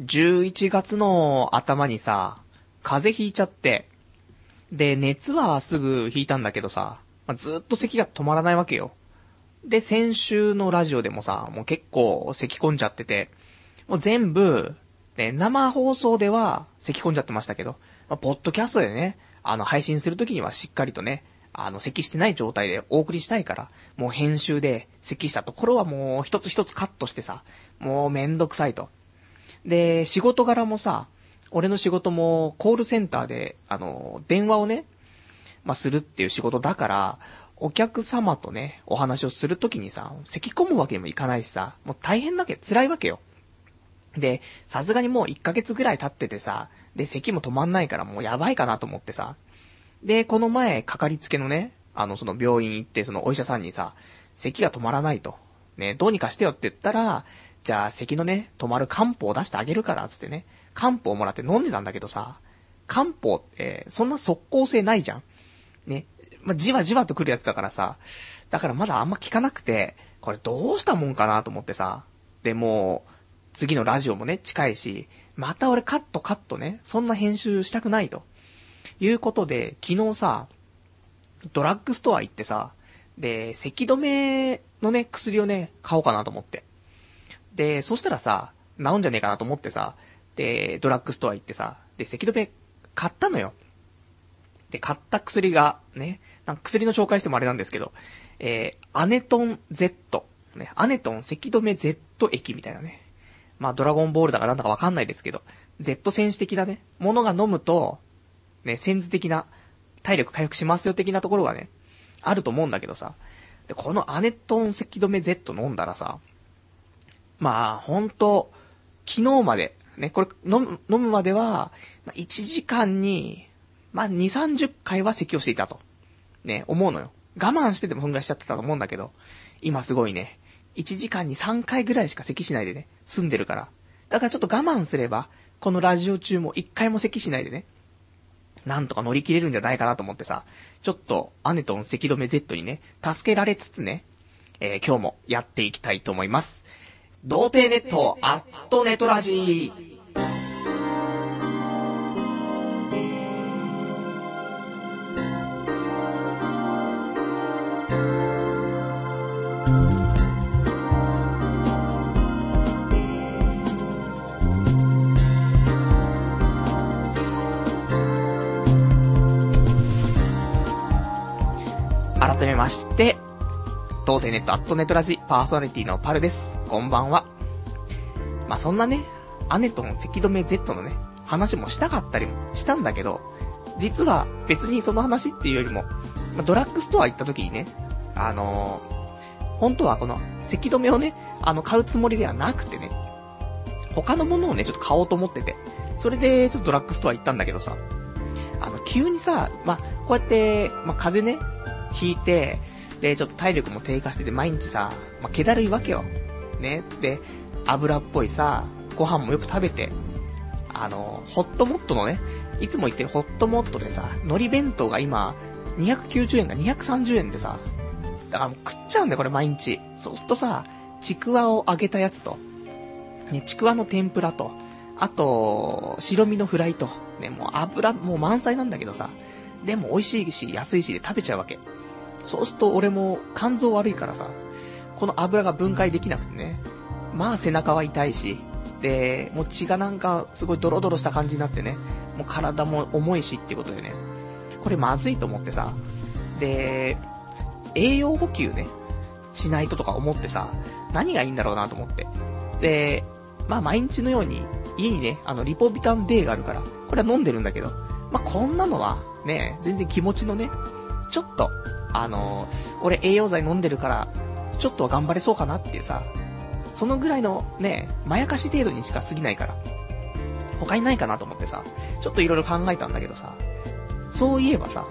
11月の頭にさ、風邪ひいちゃって、で、熱はすぐ引いたんだけどさ、まあずっと咳が止まらないわけよ。で、先週のラジオでもさ、もう結構咳込んじゃってて、もう全部、ね、生放送では咳込んじゃってましたけど、まあ、ポッドキャストでね、あの、配信するときにはしっかりとね、あの、咳してない状態でお送りしたいから、もう編集で咳したところはもう一つ一つカットしてさ、もうめんどくさいと。で、仕事柄もさ、俺の仕事もコールセンターで、あの、電話をね、まあ、するっていう仕事だから、お客様とね、お話をするときにさ、咳込むわけにもいかないしさ、もう大変だけ、辛いわけよ。で、さすがにもう1ヶ月ぐらい経っててさ、で、咳も止まんないからもうやばいかなと思ってさ。で、この前、かかりつけのね、あの、その病院行って、そのお医者さんにさ、咳が止まらないと。ね、どうにかしてよって言ったら、じゃあ、咳のね、止まる漢方を出してあげるから、つってね、漢方をもらって飲んでたんだけどさ、漢方って、そんな即効性ないじゃん。ね、まあ、じわじわと来るやつだからさ、だからまだあんま効かなくて、これどうしたもんかなと思ってさ、で、もう、次のラジオもね、近いし、また俺カットカットね、そんな編集したくないと。いうことで、昨日さ、ドラッグストア行ってさ、で、咳止めのね、薬をね、買おうかなと思って。で、そしたらさ、治んじゃねえかなと思ってさ、で、ドラッグストア行ってさ、で、咳止め買ったのよ。で、買った薬が、ね、なんか薬の紹介してもあれなんですけど、えー、アネトン Z、ね、アネトン咳止め Z 液みたいなね。まあ、ドラゴンボールだかなんだかわかんないですけど、Z 戦士的なね、ものが飲むと、ね、セ図的な、体力回復しますよ的なところがね、あると思うんだけどさ。で、このアネトン咳止め Z 飲んだらさ、まあ、ほんと、昨日まで、ね、これ飲む、飲むまでは、まあ1時間に、まあ、2、30回は咳をしていたと。ね、思うのよ。我慢しててもそんぐらいしちゃってたと思うんだけど、今すごいね、1時間に3回ぐらいしか咳しないでね、済んでるから。だからちょっと我慢すれば、このラジオ中も1回も咳しないでね、なんとか乗り切れるんじゃないかなと思ってさ、ちょっと、アネトン咳止め Z にね、助けられつつね、えー今日もやっていきたいと思います。童貞ネット、アットネトラジー。改めまして、童貞ネットアットネットラジパーソナリティのパルです。こんばんは。まあ、そんなね、アネトン咳止め Z のね、話もしたかったりもしたんだけど、実は別にその話っていうよりも、まあドラッグストア行った時にね、あのー本当はこの咳止めをね、あの、買うつもりではなくてね、他のものをね、ちょっと買おうと思ってて、それでちょっとドラッグストア行ったんだけどさ、あの、急にさ、まあ、こうやって、まあ、風邪ね、ひいて、で、ちょっと体力も低下してて、毎日さ、まあ、気だるいわけよ。ね。で、油っぽいさ、ご飯もよく食べて、あの、ホットモットのね、いつも言ってるホットモットでさ、海苔弁当が今、290円が230円でさ、だからもう食っちゃうんだよ、これ毎日。そうするとさ、ちくわを揚げたやつと、ね、ちくわの天ぷらと、あと、白身のフライと、ね、もう油もう満載なんだけどさ、でも美味しいし、安いしで食べちゃうわけ。そうすると俺も肝臓悪いからさ、この油が分解できなくてね、まあ背中は痛いし、で、もう血がなんかすごいドロドロした感じになってね、もう体も重いしってことでね、これまずいと思ってさ、で、栄養補給ね、しないととか思ってさ、何がいいんだろうなと思って。で、まあ毎日のように家にね、あのリポビタン D があるから、これは飲んでるんだけど、まあこんなのはね、全然気持ちのね、ちょっと、あの俺栄養剤飲んでるから、ちょっとは頑張れそうかなっていうさ、そのぐらいのね、まやかし程度にしか過ぎないから、他にないかなと思ってさ、ちょっといろいろ考えたんだけどさ、そういえばさ、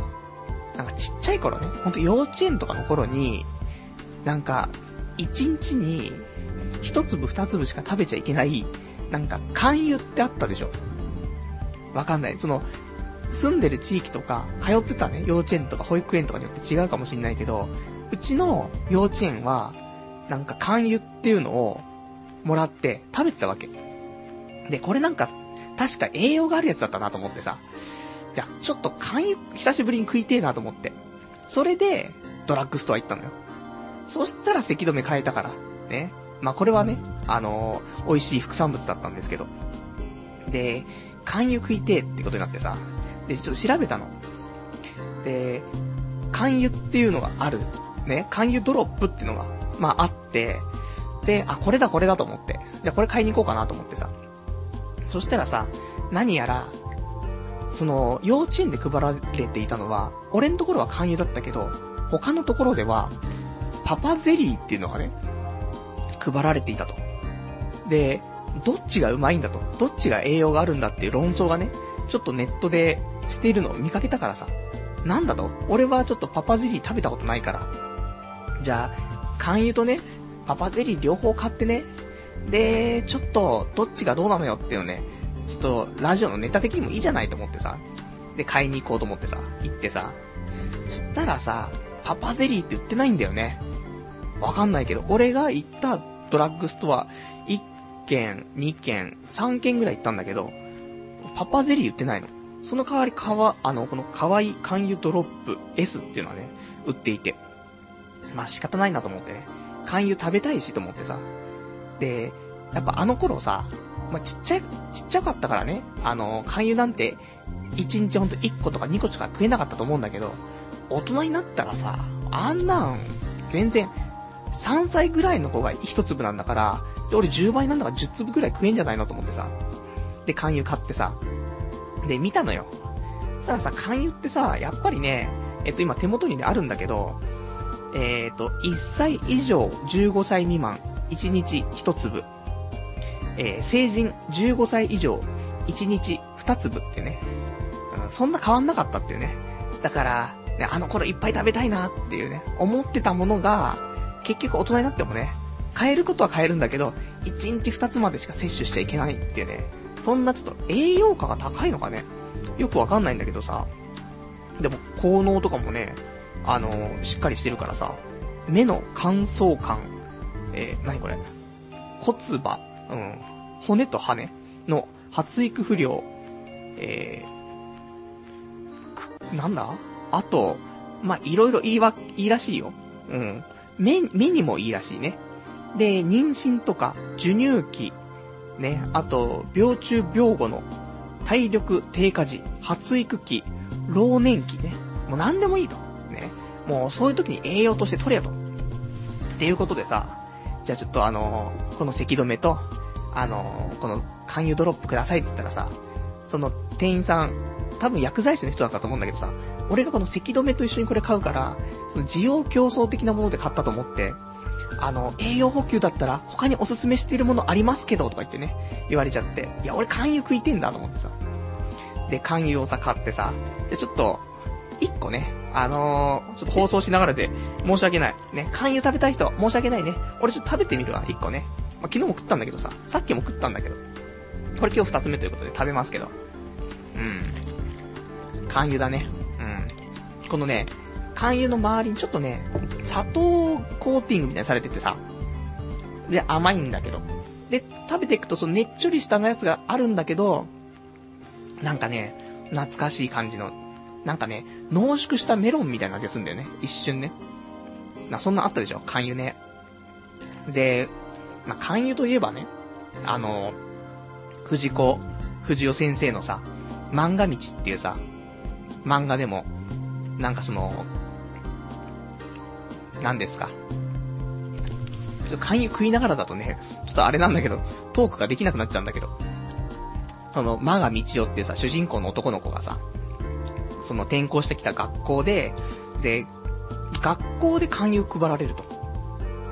なんかちっちゃい頃ね、ほんと幼稚園とかの頃に、なんか、一日に、一粒二粒しか食べちゃいけない、なんか、肝油ってあったでしょ？わかんない。その、住んでる地域とか、通ってたね、幼稚園とか保育園とかによって違うかもしんないけど、うちの幼稚園は、なんか肝油っていうのを、もらって食べてたわけ。で、これなんか、確か栄養があるやつだったなと思ってさ。じゃ、ちょっと肝油、久しぶりに食いてえなと思って。それで、ドラッグストア行ったのよ。そしたら咳止め変えたから。ね。まあ、これはね、あのー、美味しい副産物だったんですけど。で、肝油食いてえってことになってさ。で、ちょっと調べたの。で、肝油っていうのがある。ね。肝油ドロップっていうのが、まあ、あって、で、あ、これだこれだと思って。じゃあこれ買いに行こうかなと思ってさ。そしたらさ、何やら、その、幼稚園で配られていたのは、俺のところは勧誘だったけど、他のところでは、パパゼリーっていうのがね、配られていたと。で、どっちがうまいんだと、どっちが栄養があるんだっていう論争がね、ちょっとネットでしているのを見かけたからさ、なんだと？俺はちょっとパパゼリー食べたことないから。じゃあ、勧誘とね、パパゼリー両方買ってね、で、ちょっと、どっちがどうなのよっていうのね、ちょっと、ラジオのネタ的にもいいじゃないと思ってさ、で、買いに行こうと思ってさ、行ってさ、そしたらさ、パパゼリーって売ってないんだよね。わかんないけど、俺が行ったドラッグストア、1軒、2軒、3軒ぐらい行ったんだけど、パパゼリー売ってないの。その代わり、かわ、あの、この可愛い肝油ドロップ S っていうのはね、売っていて。まあ仕方ないなと思ってね。肝油食べたいしと思ってさ。で、やっぱあの頃さ、まあ、ちっちゃい、ちっちゃかったからね、あの、肝油なんて、1日ほんと1個とか2個しか食えなかったと思うんだけど、大人になったらさ、あんなん、全然、3歳ぐらいの子が1粒なんだから、俺10倍なんだから10粒ぐらい食えんじゃないのと思ってさ。で、肝油買ってさ。で、見たのよ。そしたらさ、肝油ってさ、やっぱりね、えっと今手元にねあるんだけど、えっ、ー、と、1歳以上15歳未満、1日1粒。えー、成人15歳以上、1日2粒ってね、うん、そんな変わんなかったっていうね。だから、ね、あの頃いっぱい食べたいなっていうね、思ってたものが、結局大人になってもね、変えることは変えるんだけど、1日2つまでしか摂取しちゃいけないっていうね、そんなちょっと栄養価が高いのかね、よくわかんないんだけどさ、でも効能とかもね、あのー、しっかりしてるからさ、目の乾燥感、えー、何これ？骨場、うん、骨と羽の発育不良、えー、なんだ？あと、まあ、いろいろいいわ、いいらしいよ。うん。目、目にもいいらしいね。で、妊娠とか、授乳期、ね、あと、病中病後の体力低下時、発育期、老年期ね。もう何でもいいと。ね。もうそういう時に栄養として取れよと。っていうことでさ、じゃあちょっとあのー、この咳止めと、あのー、この勧誘ドロップくださいって言ったらさ、その店員さん、多分薬剤師の人だったと思うんだけどさ、俺がこの咳止めと一緒にこれ買うから、その需要競争的なもので買ったと思って、あの、栄養補給だったら他におすすめしているものありますけど、とか言ってね、言われちゃって、いや、俺勧誘食いてんだと思ってさ。で、勧誘をさ、買ってさ、で、ちょっと、一個ね、あのー、ちょっと放送しながらで、申し訳ない。ね、勧誘食べたい人、申し訳ないね。俺ちょっと食べてみるわ、一個ね。まあ、昨日も食ったんだけどさ、さっきも食ったんだけど。これ今日二つ目ということで食べますけど。うん。肝油だね。うん。このね、肝油の周りにちょっとね、砂糖コーティングみたいにされててさ。で、甘いんだけど。で、食べていくとそのねっちょりしたやつがあるんだけど、なんかね、懐かしい感じのなんかね、濃縮したメロンみたいな味がするんだよね。一瞬ね。な、そんなあったでしょ？肝油ね。で、まあ、肝油といえばね、あの、藤子、藤代先生のさ、漫画道っていうさ、漫画でも、なんかその、何ですか？ちょっと肝油食いながらだとね、ちょっとあれなんだけど、トークができなくなっちゃうんだけど。その、マガ道夫っていうさ、主人公の男の子がさ、その転校してきた学校で、で、学校で勧誘配られると。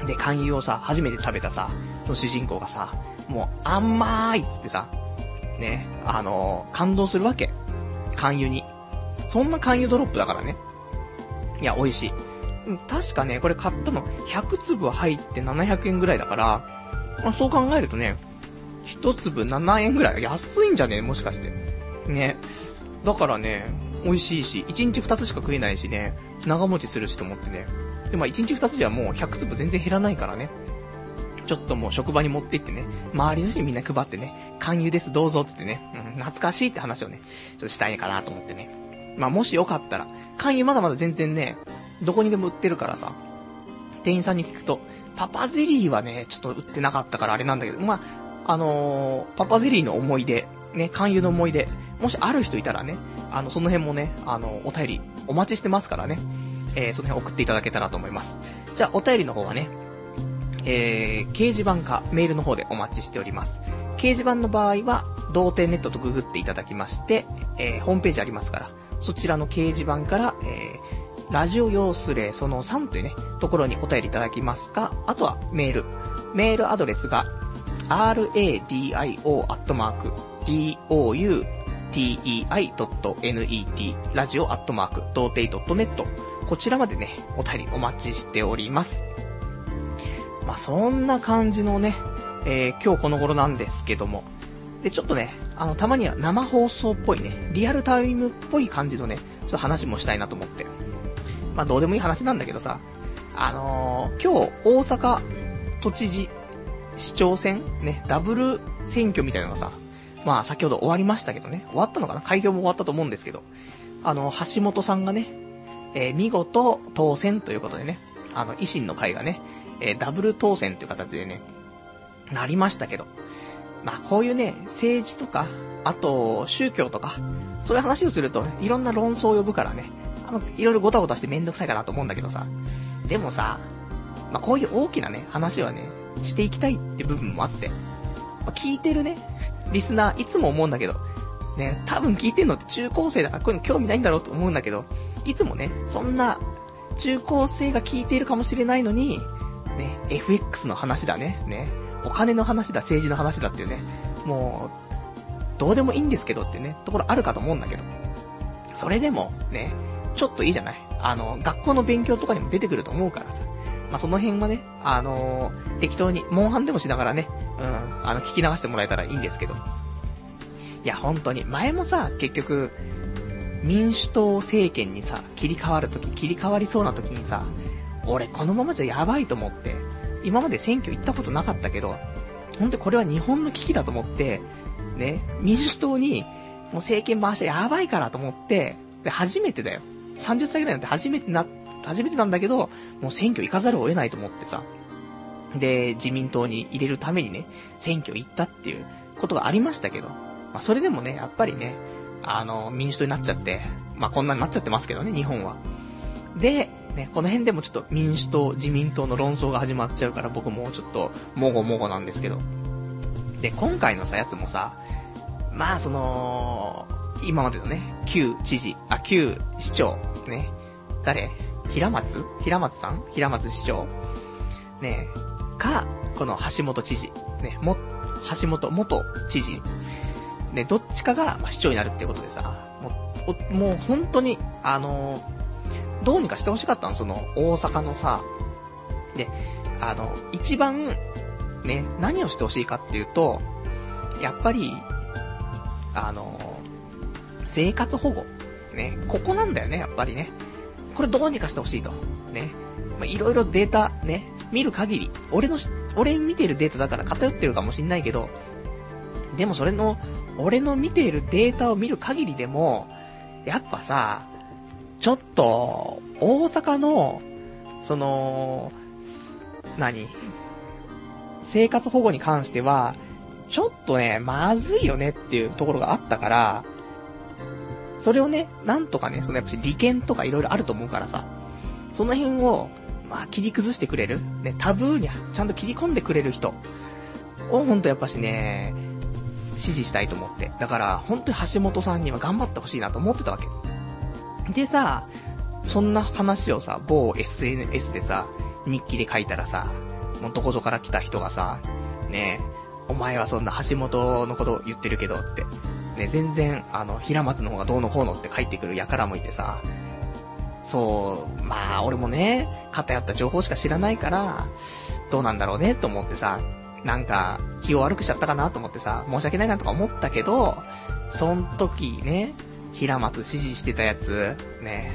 で、勧誘をさ、初めて食べたさ、その主人公がさ、もう甘いっつってさ、ね、あのー、感動するわけ。勧誘に。そんな勧誘ドロップだからね。いや、美味しい。確かね、これ買ったの100粒入って700円ぐらいだから、まあ、そう考えるとね、1粒7円ぐらい。安いんじゃねもしかして。ね。だからね、美味しいし、1日2つしか食えないしね、長持ちするしと思ってね。で、まあ1日2つじゃもう100粒全然減らないからね。ちょっともう職場に持って行ってね、周りの人にみんな配ってね、勧誘ですどうぞつってね、うん、懐かしいって話をね、ちょっとしたいかなと思ってね。まあもしよかったら、勧誘まだまだ全然ね、どこにでも売ってるからさ、店員さんに聞くと、パパゼリーはね、ちょっと売ってなかったからあれなんだけど、まあ、あのー、パパゼリーの思い出、ね、勧誘の思い出、もしある人いたらね、あの、その辺もね、あの、お便りお待ちしてますからね、えー、その辺送っていただけたらと思います。じゃあ、お便りの方はね、えー、掲示板かメールの方でお待ちしております。掲示板の場合は、童貞ネットとググっていただきまして、えー、ホームページありますから、そちらの掲示板から、えー、ラジオ用スレその3というね、ところにお便りいただきますか、あとはメール。メールアドレスが、radio.doutei.net ラジオアットマーク、童貞 .net こちらまでね、お便りお待ちしております。まあ、そんな感じのね、えー、今日この頃なんですけども。で、ちょっとね、あの、たまには生放送っぽいね、リアルタイムっぽい感じのね、ちょっと話もしたいなと思って。まあ、どうでもいい話なんだけどさ、あのー、今日、大阪都知事市長選ね、ダブル選挙みたいなのがさ、まあ、先ほど終わりましたけどね、終わったのかな？開票も終わったと思うんですけど、あの、橋本さんがね、えー、見事当選ということでね、あの、維新の会がね、えー、ダブル当選という形でね、なりましたけど。まあ、こういうね、政治とか、あと、宗教とか、そういう話をすると、ね、いろんな論争を呼ぶからね、あの、いろいろごたごたしてめんどくさいかなと思うんだけどさ。でもさ、まあ、こういう大きなね、話はね、していきたいって部分もあって、まあ、聞いてるね、リスナー、いつも思うんだけど、ね、多分聞いてんのって中高生だからこういうの興味ないんだろうと思うんだけど、いつもね、そんな中高生が聞いているかもしれないのに、ね、FX の話だね、ね、お金の話だ、政治の話だっていうね、もう、どうでもいいんですけどってね、ところあるかと思うんだけど、それでも、ね、ちょっといいじゃない？あの、学校の勉強とかにも出てくると思うからさ、まあ、その辺はね、あのー、適当に、モンハンでもしながらね、うん、あの、聞き流してもらえたらいいんですけど。いや、本当に、前もさ、結局、民主党政権にさ、切り替わるとき、切り替わりそうなときにさ、俺このままじゃやばいと思って、今まで選挙行ったことなかったけど、ほんとこれは日本の危機だと思って、ね、民主党に、もう政権回しちゃやばいからと思って、で、初めてだよ。30歳ぐらいになって初めてな、初めてなんだけど、もう選挙行かざるを得ないと思ってさ。で、自民党に入れるためにね、選挙行ったっていうことがありましたけど、まあ、それでもね、やっぱりね、あの、民主党になっちゃって、まあ、こんなになっちゃってますけどね、日本は。で、ね、この辺でもちょっと民主党、自民党の論争が始まっちゃうから僕もうちょっと、もごもごなんですけど。で、今回のさ、やつもさ、まあその、今までのね、旧知事、あ、旧市長、ね、誰？平松？平松さん？平松市長？ねか、この橋本知事、ね、も、橋本元知事、ね、どっちかが、ま、市長になるってことでさ、もう、もう本当に、あのーどうにかしてほしかったの、その、大阪のさ、で、あの、一番、ね、何をしてほしいかっていうと、やっぱり、あの、生活保護。ね、ここなんだよね、やっぱりね。これどうにかしてほしいと。ね。まいろいろデータ、ね、見る限り、俺の俺見てるデータだから偏ってるかもしんないけど、でもそれの、俺の見てるデータを見る限りでも、やっぱさ、ちょっと、大阪の、その、何？生活保護に関しては、ちょっとね、まずいよねっていうところがあったから、それをね、なんとかね、そのやっぱり利権とか色々あると思うからさ、その辺を、まあ、切り崩してくれる、ね、タブーにちゃんと切り込んでくれる人を、ほんとやっぱしね、支持したいと思って。だから、本当に橋本さんには頑張ってほしいなと思ってたわけ。でさ、そんな話をさ、某 SNS でさ、日記で書いたらさ、もうどこぞから来た人がさ、ねえ、お前はそんな橋本のこと言ってるけどって、ね、全然、あの、平松の方がどうのこうのって書いてくる輩もいてさ、そう、まあ、俺もね、偏った情報しか知らないから、どうなんだろうね、と思ってさ、なんか、気を悪くしちゃったかなと思ってさ、申し訳ないなとか思ったけど、そん時ね、平松支持してたやつ、ね、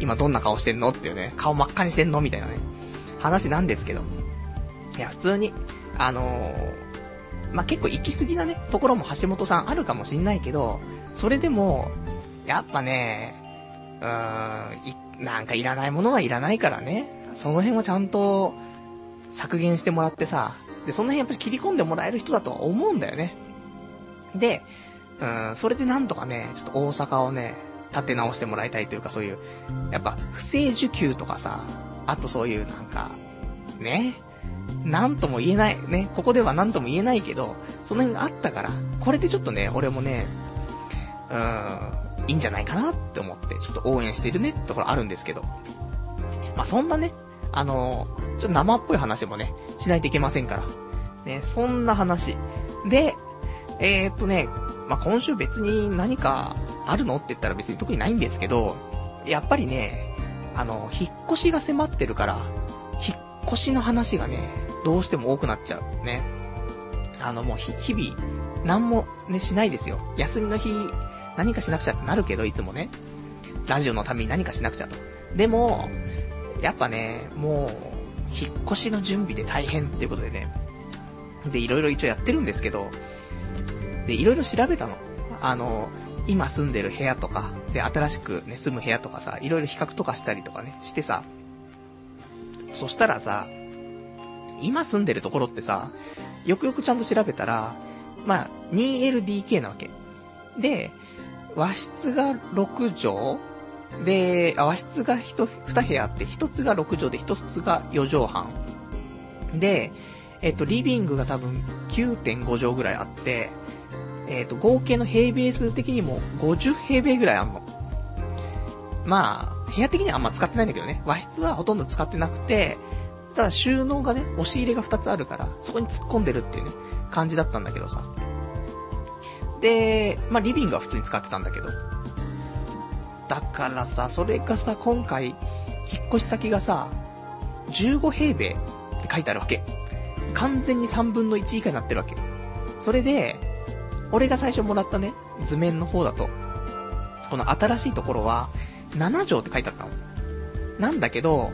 今どんな顔してんのっていうね、顔真っ赤にしてんのみたいなね、話なんですけど。いや、普通に、あのー、まあ、結構行き過ぎなね、ところも橋本さんあるかもしんないけど、それでも、やっぱね、うーん、なんかいらないものはいらないからね、その辺をちゃんと削減してもらってさ、で、その辺やっぱり切り込んでもらえる人だとは思うんだよね。で、うん、それでなんとかね、ちょっと大阪をね、立て直してもらいたいというかそういう、やっぱ不正受給とかさ、あとそういうなんか、ね、なんとも言えない、ね、ここではなんとも言えないけど、その辺があったから、これでちょっとね、俺もね、うーん、いいんじゃないかなって思って、ちょっと応援してるねってところあるんですけど。まあ、そんなね、あのー、ちょっと生っぽい話もね、しないといけませんから。ね、そんな話。で、えー、っとね、まあ、今週別に何かあるの？って言ったら別に特にないんですけど、やっぱりね、あの、引っ越しが迫ってるから、引っ越しの話がね、どうしても多くなっちゃう。ね。あの、もう日々、何もね、しないですよ。休みの日、何かしなくちゃってなるけど、いつもね。ラジオのために何かしなくちゃと。でも、やっぱね、もう、引っ越しの準備で大変っていうことでね。で、いろいろ一応やってるんですけど、で、いろいろ調べたの。あの、今住んでる部屋とか、で、新しくね、住む部屋とかさ、いろいろ比較とかしたりとかね、してさ、そしたらさ、今住んでるところってさ、よくよくちゃんと調べたら、まあ、2LDK なわけ。で、和室が6畳で、和室が1、2部屋あって、1つが6畳で1つが4畳半。で、えっと、リビングが多分9.5畳ぐらいあって、えっ、と、合計の平米数的にも50平米ぐらいあんの。まあ、部屋的にはあんま使ってないんだけどね。和室はほとんど使ってなくて、ただ収納がね、押し入れが2つあるから、そこに突っ込んでるっていうね、感じだったんだけどさ。で、まあ、リビングは普通に使ってたんだけど。だからさ、それがさ、今回、引っ越し先がさ、15平米って書いてあるわけ。完全に3分の1以下になってるわけ。それで、俺が最初もらったね、図面の方だと、この新しいところは、7畳って書いてあったの。なんだけど、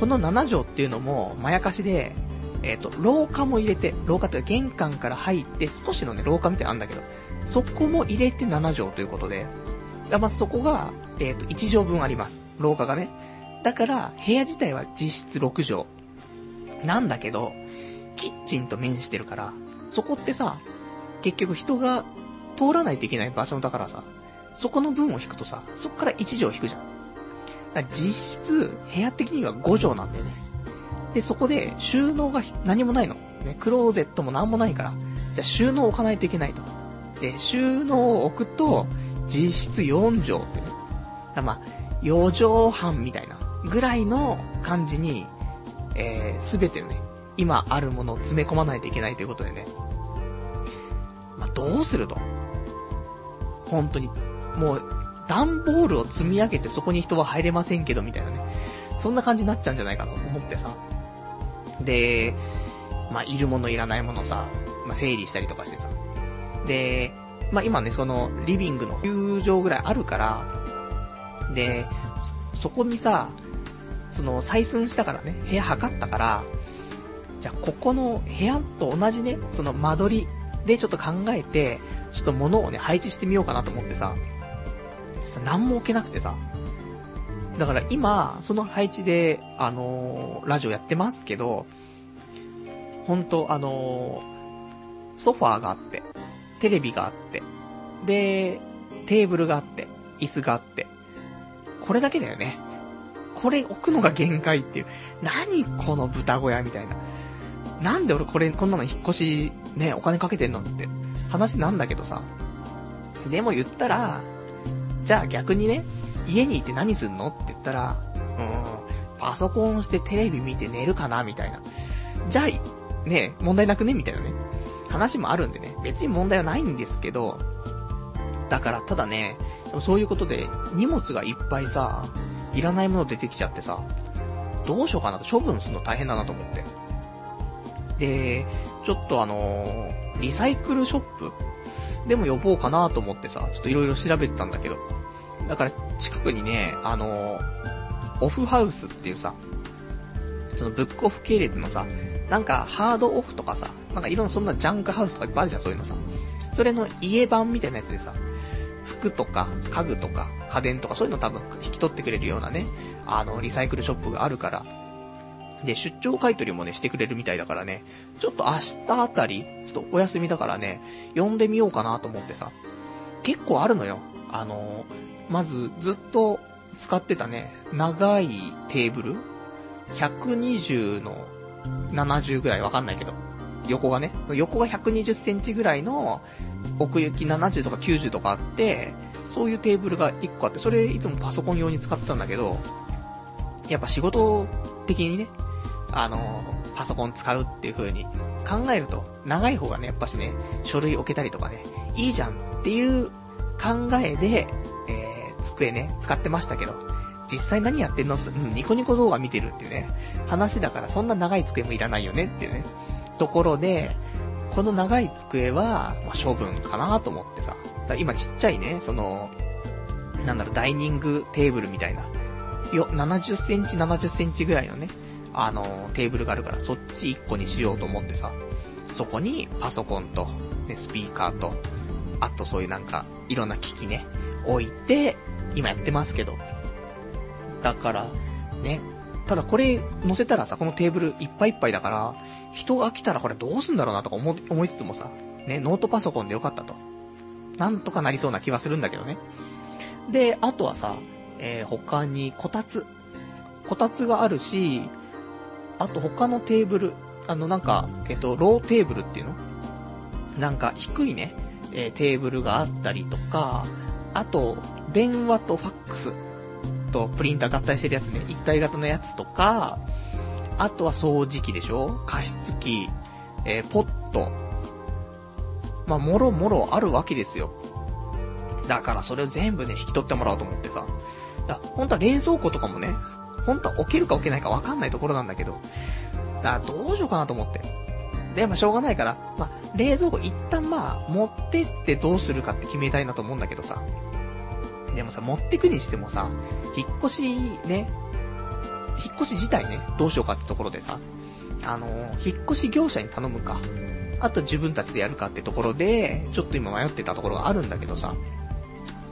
この7畳っていうのも、まやかしで、えっ、ー、と、廊下も入れて、廊下って玄関から入って少しのね、廊下みたいなのあんだけど、そこも入れて7畳ということで、まずそこが、えっ、ー、と、1畳分あります。廊下がね。だから、部屋自体は実質6畳。なんだけど、キッチンと面してるから、そこってさ、結局人が通らないといけない場所だからさ、そこの分を引くとさ、そこから1畳引くじゃん。だから実質、部屋的には5畳なんだよね。で、そこで収納が何もないの。ね、クローゼットも何もないから。じゃあ収納置かないといけないと。で、収納を置くと、実質4畳ってね。だまあ、4畳半みたいなぐらいの感じに、えー、すべてね、今あるものを詰め込まないといけないということでね。まあ、どうすると？本当に。もう、段ボールを積み上げてそこに人は入れませんけど、みたいなね。そんな感じになっちゃうんじゃないかと思ってさ。で、まあ、いるものいらないものさ、まあ、整理したりとかしてさ。で、まあ、今ね、その、リビングの9畳ぐらいあるから、で、そこにさ、その、採寸したからね、部屋測ったから、じゃあ、ここの部屋と同じね、その間取りで、ちょっと考えて、ちょっと物をね、配置してみようかなと思ってさ、何も置けなくてさ、だから今、その配置で、あのー、ラジオやってますけど、ほんと、あのー、ソファーがあって、テレビがあって、で、テーブルがあって、椅子があって、これだけだよね。これ置くのが限界っていう。何この豚小屋みたいな。なんで俺これ、こんなの引っ越し、ね、お金かけてんのって話なんだけどさ。でも言ったら、じゃあ逆にね、家にいて何すんのって言ったら、うん、パソコンしてテレビ見て寝るかなみたいな。じゃあ、ね、問題なくねみたいなね。話もあるんでね、別に問題はないんですけど、だからただね、そういうことで荷物がいっぱいさ、いらないもの出てきちゃってさ、どうしようかなと処分するの大変だなと思って。で、ちょっとあの、リサイクルショップでも呼ぼうかなと思ってさ、ちょっといろいろ調べてたんだけど。だから近くにね、あの、オフハウスっていうさ、そのブックオフ系列のさ、なんかハードオフとかさ、なんかいろんなそんなジャンクハウスとかいっぱいあるじゃん、そういうのさ。それの家版みたいなやつでさ、服とか家具とか家電とかそういうの多分引き取ってくれるようなね、あの、リサイクルショップがあるから、で、出張買取もね、してくれるみたいだからね、ちょっと明日あたり、ちょっとお休みだからね、呼んでみようかなと思ってさ、結構あるのよ。あのまず、ずっと使ってたね、長いテーブル ?120 の70ぐらいわかんないけど、横がね、横が120センチぐらいの奥行き70とか90とかあって、そういうテーブルが1個あって、それいつもパソコン用に使ってたんだけど、やっぱ仕事的にね、あの、パソコン使うっていう風に考えると、長い方がね、やっぱしね、書類置けたりとかね、いいじゃんっていう考えで、えー、机ね、使ってましたけど、実際何やってんの？うん、ニコニコ動画見てるっていうね、話だからそんな長い机もいらないよねっていうね、ところで、この長い机は、まあ、処分かなと思ってさ。今ちっちゃいね、その、なんだろう、ダイニングテーブルみたいな。よ、70センチ、70センチぐらいのね、あの、テーブルがあるから、そっち1個にしようと思ってさ。そこにパソコンと、ね、スピーカーと、あとそういうなんか、いろんな機器ね、置いて、今やってますけど。だから、ね、ただこれ乗せたらさ、このテーブルいっぱいいっぱいだから、人が来たらこれどうすんだろうなとか思思いつつもさ、ね、ノートパソコンでよかったと。なんとかなりそうな気はするんだけどね。で、あとはさ、えー、他にこたつ。こたつがあるし、あと他のテーブル、あのなんか、えっ、と、ローテーブルっていうの？なんか低いね、えー、テーブルがあったりとか、あと、電話とファックスとプリンター合体してるやつね、一体型のやつとか、あとは掃除機でしょ？加湿器、えー、ポット。まあ、もろもろあるわけですよ。だからそれを全部ね、引き取ってもらおうと思ってさ。だ本当は冷蔵庫とかもね、本当は置けるか置けないか分かんないところなんだけど、だからどうしようかなと思って。で、まあ、しょうがないから、まあ、冷蔵庫一旦まあ、持ってってどうするかって決めたいなと思うんだけどさ。でもさ、持ってくにしてもさ、引っ越しね、引っ越し自体ね、どうしようかってところでさ、あの、引っ越し業者に頼むか、あと自分たちでやるかってところで、ちょっと今迷ってたところがあるんだけどさ、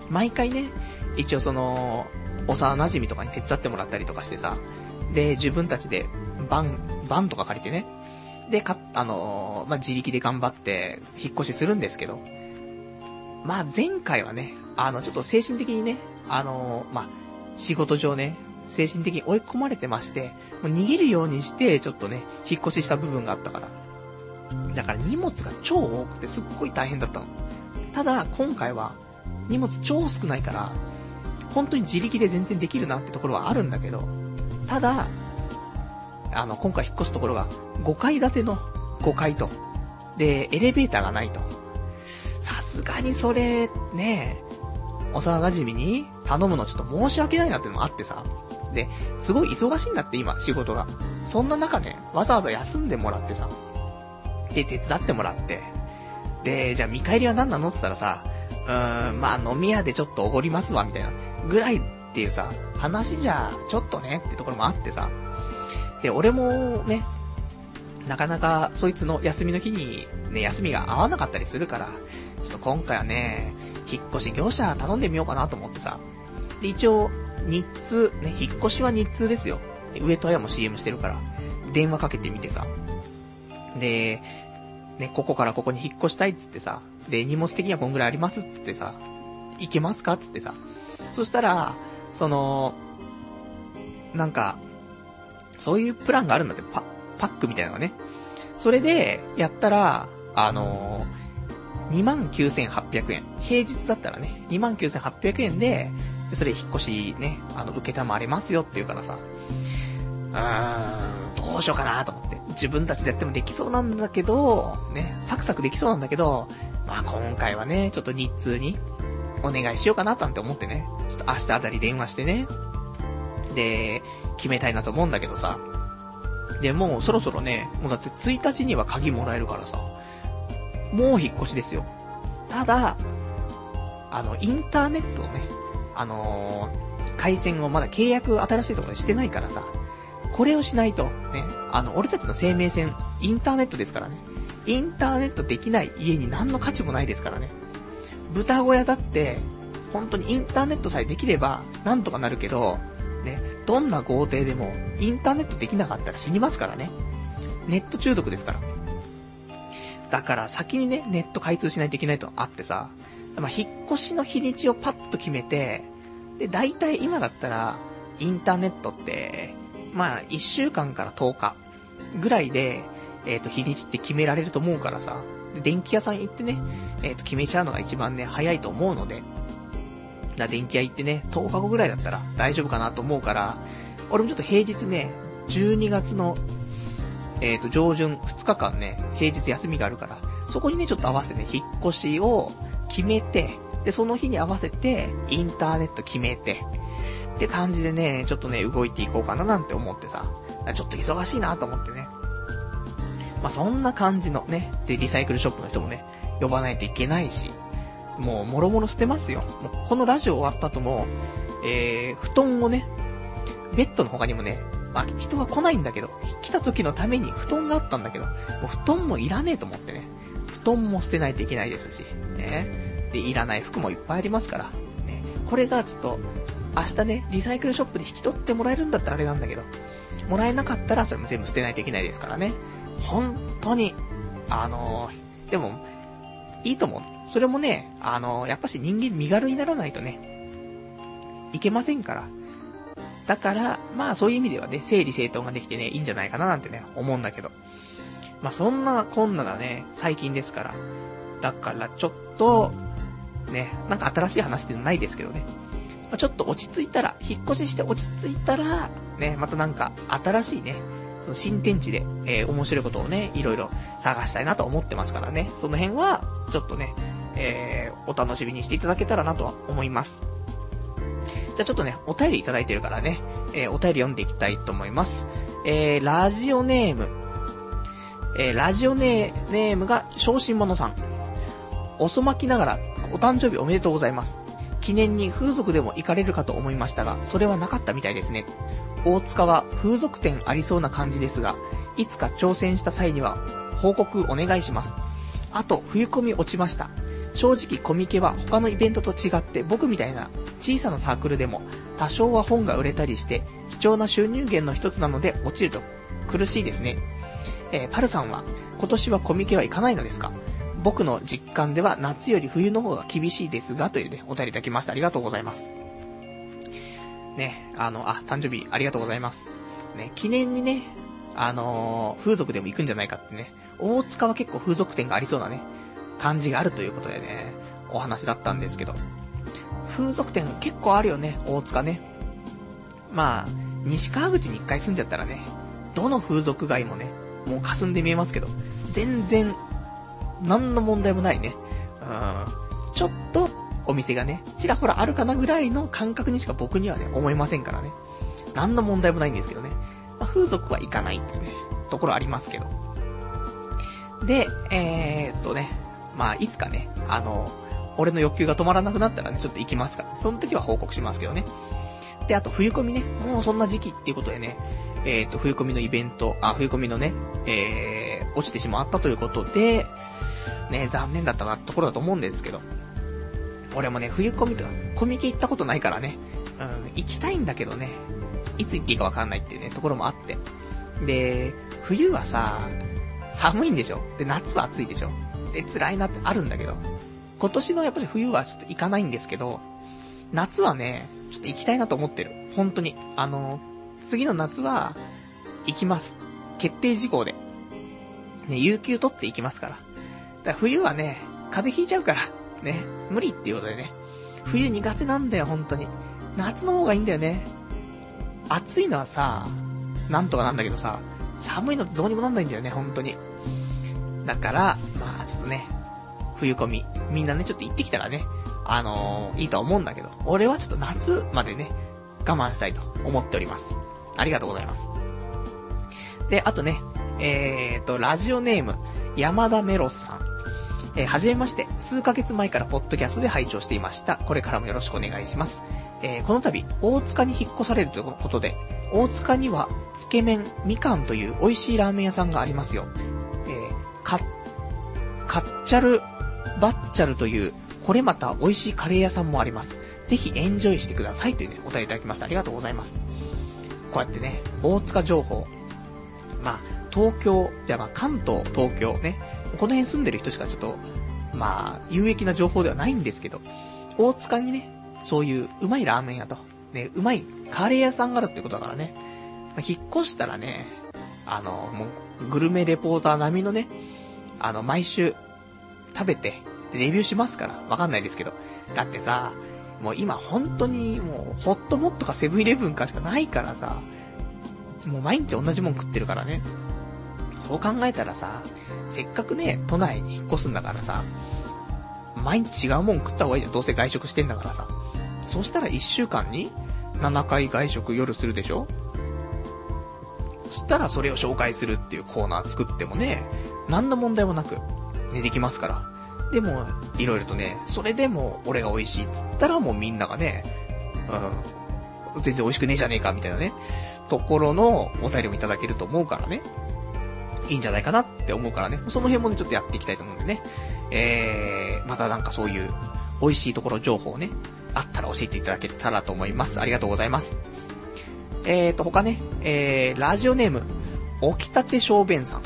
毎回ね、一応その、幼馴染とかに手伝ってもらったりとかしてさ、で、自分たちで、バン、バンとか借りてね、で、か、あのー、まあ、自力で頑張って、引っ越しするんですけど、まあ、前回はね、あの、ちょっと精神的にね、あのー、まあ、仕事上ね、精神的に追い込まれてまして、もう逃げるようにして、ちょっとね、引っ越しした部分があったから。だから荷物が超多くてすっごい大変だったの。ただ、今回は、荷物超少ないから、本当に自力で全然できるなってところはあるんだけど、ただ、あの、今回引っ越すところが、5階建ての5階と、で、エレベーターがないと。さすがにそれ、ね幼馴染に頼むのちょっと申し訳ないなってのもあってさ。で、すごい忙しいんだって今、仕事が。そんな中ね、わざわざ休んでもらってさ。で、手伝ってもらって。で、じゃあ見返りは何なのって言ったらさ、うーん、まあ飲み屋でちょっとおごりますわ、みたいな。ぐらいっていうさ、話じゃ、ちょっとね、ってところもあってさ。で、俺もね、なかなかそいつの休みの日にね、休みが合わなかったりするから、ちょっと今回はね、引っ越し業者頼んでみようかなと思ってさ。で、一応、日通、ね、引っ越しは日通ですよ。上戸彩も CM してるから、電話かけてみてさ。で、ね、ここからここに引っ越したいっつってさ、で、荷物的にはこんぐらいありますっつってさ、行けますかっつってさ。そしたら、その、なんか、そういうプランがあるんだって、パ、パックみたいなのがね。それで、やったら、あのー、29,800円。平日だったらね、29,800円で、でそれ引っ越しね、あの、受けたまれますよって言うからさ、うーん、どうしようかなと思って。自分たちでやってもできそうなんだけど、ね、サクサクできそうなんだけど、まあ今回はね、ちょっと日通にお願いしようかななんて思ってね、ちょっと明日あたり電話してね、で、決めたいなと思うんだけどさ、で、もうそろそろね、もうだって1日には鍵もらえるからさ、もう引っ越しですよ。ただ、あの、インターネットをね、あのー、回線をまだ契約新しいところでしてないからさ、これをしないと、ね、あの、俺たちの生命線、インターネットですからね。インターネットできない家に何の価値もないですからね。豚小屋だって、本当にインターネットさえできれば、なんとかなるけど、ね、どんな豪邸でも、インターネットできなかったら死にますからね。ネット中毒ですから。だから先にね、ネット開通しないといけないとあってさ、まあ、引っ越しの日にちをパッと決めて、で、大体今だったら、インターネットって、まあ、1週間から10日ぐらいで、えっ、ー、と、日にちって決められると思うからさ、で電気屋さん行ってね、えっ、ー、と、決めちゃうのが一番ね、早いと思うので、だ電気屋行ってね、10日後ぐらいだったら大丈夫かなと思うから、俺もちょっと平日ね、12月の、えっ、ー、と、上旬2日間ね、平日休みがあるから、そこにね、ちょっと合わせてね、引っ越しを決めて、で、その日に合わせて、インターネット決めて、って感じでね、ちょっとね、動いていこうかななんて思ってさ、ちょっと忙しいなと思ってね。まあ、そんな感じのね、で、リサイクルショップの人もね、呼ばないといけないし、もう、もろもろ捨てますよ。もうこのラジオ終わった後も、えー、布団をね、ベッドの他にもね、まあ、人が来ないんだけど、来た時のために布団があったんだけど、もう布団もいらねえと思ってね、布団も捨てないといけないですし、ね。で、いらない服もいっぱいありますから、ね。これがちょっと、明日ね、リサイクルショップで引き取ってもらえるんだったらあれなんだけど、もらえなかったらそれも全部捨てないといけないですからね。本当に、あの、でも、いいと思う。それもね、あの、やっぱし人間身軽にならないとね、いけませんから。だから、まあそういう意味ではね、整理整頓ができてね、いいんじゃないかななんてね、思うんだけど。まあそんなこんなだね、最近ですから。だからちょっと、ね、なんか新しい話ってないですけどね。まあ、ちょっと落ち着いたら、引っ越しして落ち着いたら、ね、またなんか新しいね、その新天地で、えー、面白いことをね、いろいろ探したいなと思ってますからね。その辺は、ちょっとね、えー、お楽しみにしていただけたらなとは思います。じゃあちょっとね、お便りいただいてるからね、えー、お便り読んでいきたいと思います。えー、ラジオネーム、えー、ラジオネームが、昇進者さん。遅まきながら、お誕生日おめでとうございます。記念に風俗でも行かれるかと思いましたが、それはなかったみたいですね。大塚は風俗店ありそうな感じですが、いつか挑戦した際には報告お願いします。あと、冬込み落ちました。正直コミケは他のイベントと違って僕みたいな小さなサークルでも多少は本が売れたりして貴重な収入源の一つなので落ちると苦しいですね。えー、パルさんは今年はコミケは行かないのですか？僕の実感では夏より冬の方が厳しいですが、というね、お便りいただきました。ありがとうございます。ね、あの、あ、誕生日ありがとうございます。ね、記念にね、あのー、風俗でも行くんじゃないかってね、大塚は結構風俗店がありそうなね、感じがあるということでね、お話だったんですけど、風俗店結構あるよね、大塚ね。まあ、西川口に一回住んじゃったらね、どの風俗街もね、もう霞んで見えますけど、全然何の問題もないね。うん。ちょっと、お店がね、ちらほらあるかなぐらいの感覚にしか僕にはね、思いませんからね。何の問題もないんですけどね。まあ、風俗は行かないっていうね、ところありますけど。で、えー、っとね、まあ、いつかね、あの、俺の欲求が止まらなくなったらね、ちょっと行きますから、その時は報告しますけどね。で、あと冬込みね、もうそんな時期っていうことでね、えー、っと、冬込みのイベント、あ、冬込みのね、えー、落ちてしまったということで、ね、残念だったなところだと思うんですけど。俺もね、冬コミとか、コミケ行ったことないからね、うん、行きたいんだけどね、いつ行っていいかわかんないっていうね、ところもあって。で、冬はさ、寒いんでしょ？で、夏は暑いでしょ？で、辛いなってあるんだけど、今年のやっぱり冬はちょっと行かないんですけど、夏はね、ちょっと行きたいなと思ってる。本当に。あの、次の夏は、行きます。決定事項で。ね、有給取って行きますから。だから冬はね、風邪ひいちゃうから、ね、無理っていうことでね。冬苦手なんだよ、本当に。夏の方がいいんだよね。暑いのはさ、なんとかなんだけどさ、寒いのってどうにもなんないんだよね、本当に。だから、まあちょっとね、冬込み、みんなね、ちょっと行ってきたらね、あのー、いいと思うんだけど、俺はちょっと夏までね、我慢したいと思っております。ありがとうございます。で、あとね、えーと、ラジオネーム、山田メロスさん。えー、はじめまして、数ヶ月前からポッドキャストで拝聴していました。これからもよろしくお願いします。えー、この度、大塚に引っ越されるということで、大塚には、つけ麺みかんという美味しいラーメン屋さんがありますよ。えー、か、カッチャルバッチャルという、これまた美味しいカレー屋さんもあります。ぜひエンジョイしてくださいというね、お便りいただきました。ありがとうございます。こうやってね、大塚情報。まあ、東京、じゃあまあ関東、東京ね、この辺住んでる人しかちょっと、まあ、有益な情報ではないんですけど、大塚にね、そういううまいラーメン屋と、ね、うまいカレー屋さんがあるってことだからね、まあ、引っ越したらね、あの、もう、グルメレポーター並みのね、あの、毎週、食べて、でレビューしますから、わかんないですけど。だってさ、もう今本当にもう、ホットモットかセブンイレブンかしかないからさ、もう毎日同じもん食ってるからね。そう考えたらさ、せっかくね、都内に引っ越すんだからさ、毎日違うもん食った方がいいじゃん。どうせ外食してんだからさ。そしたら1週間に7回外食夜するでしょ？そしたらそれを紹介するっていうコーナー作ってもね、何の問題もなく、ね、できますから。でも、いろいろとね、それでも俺が美味しいっつったらもうみんながね、うん、全然美味しくねえじゃねえかみたいなね、ところのお便りもいただけると思うからね、いいんじゃないかなって思うからね、その辺もね、ちょっとやっていきたいと思うんでね、えー、またなんかそういう美味しいところ情報ね、あったら教えていただけたらと思います。ありがとうございます。えーと、他ね、えー、ラジオネーム、起きたて小便さん。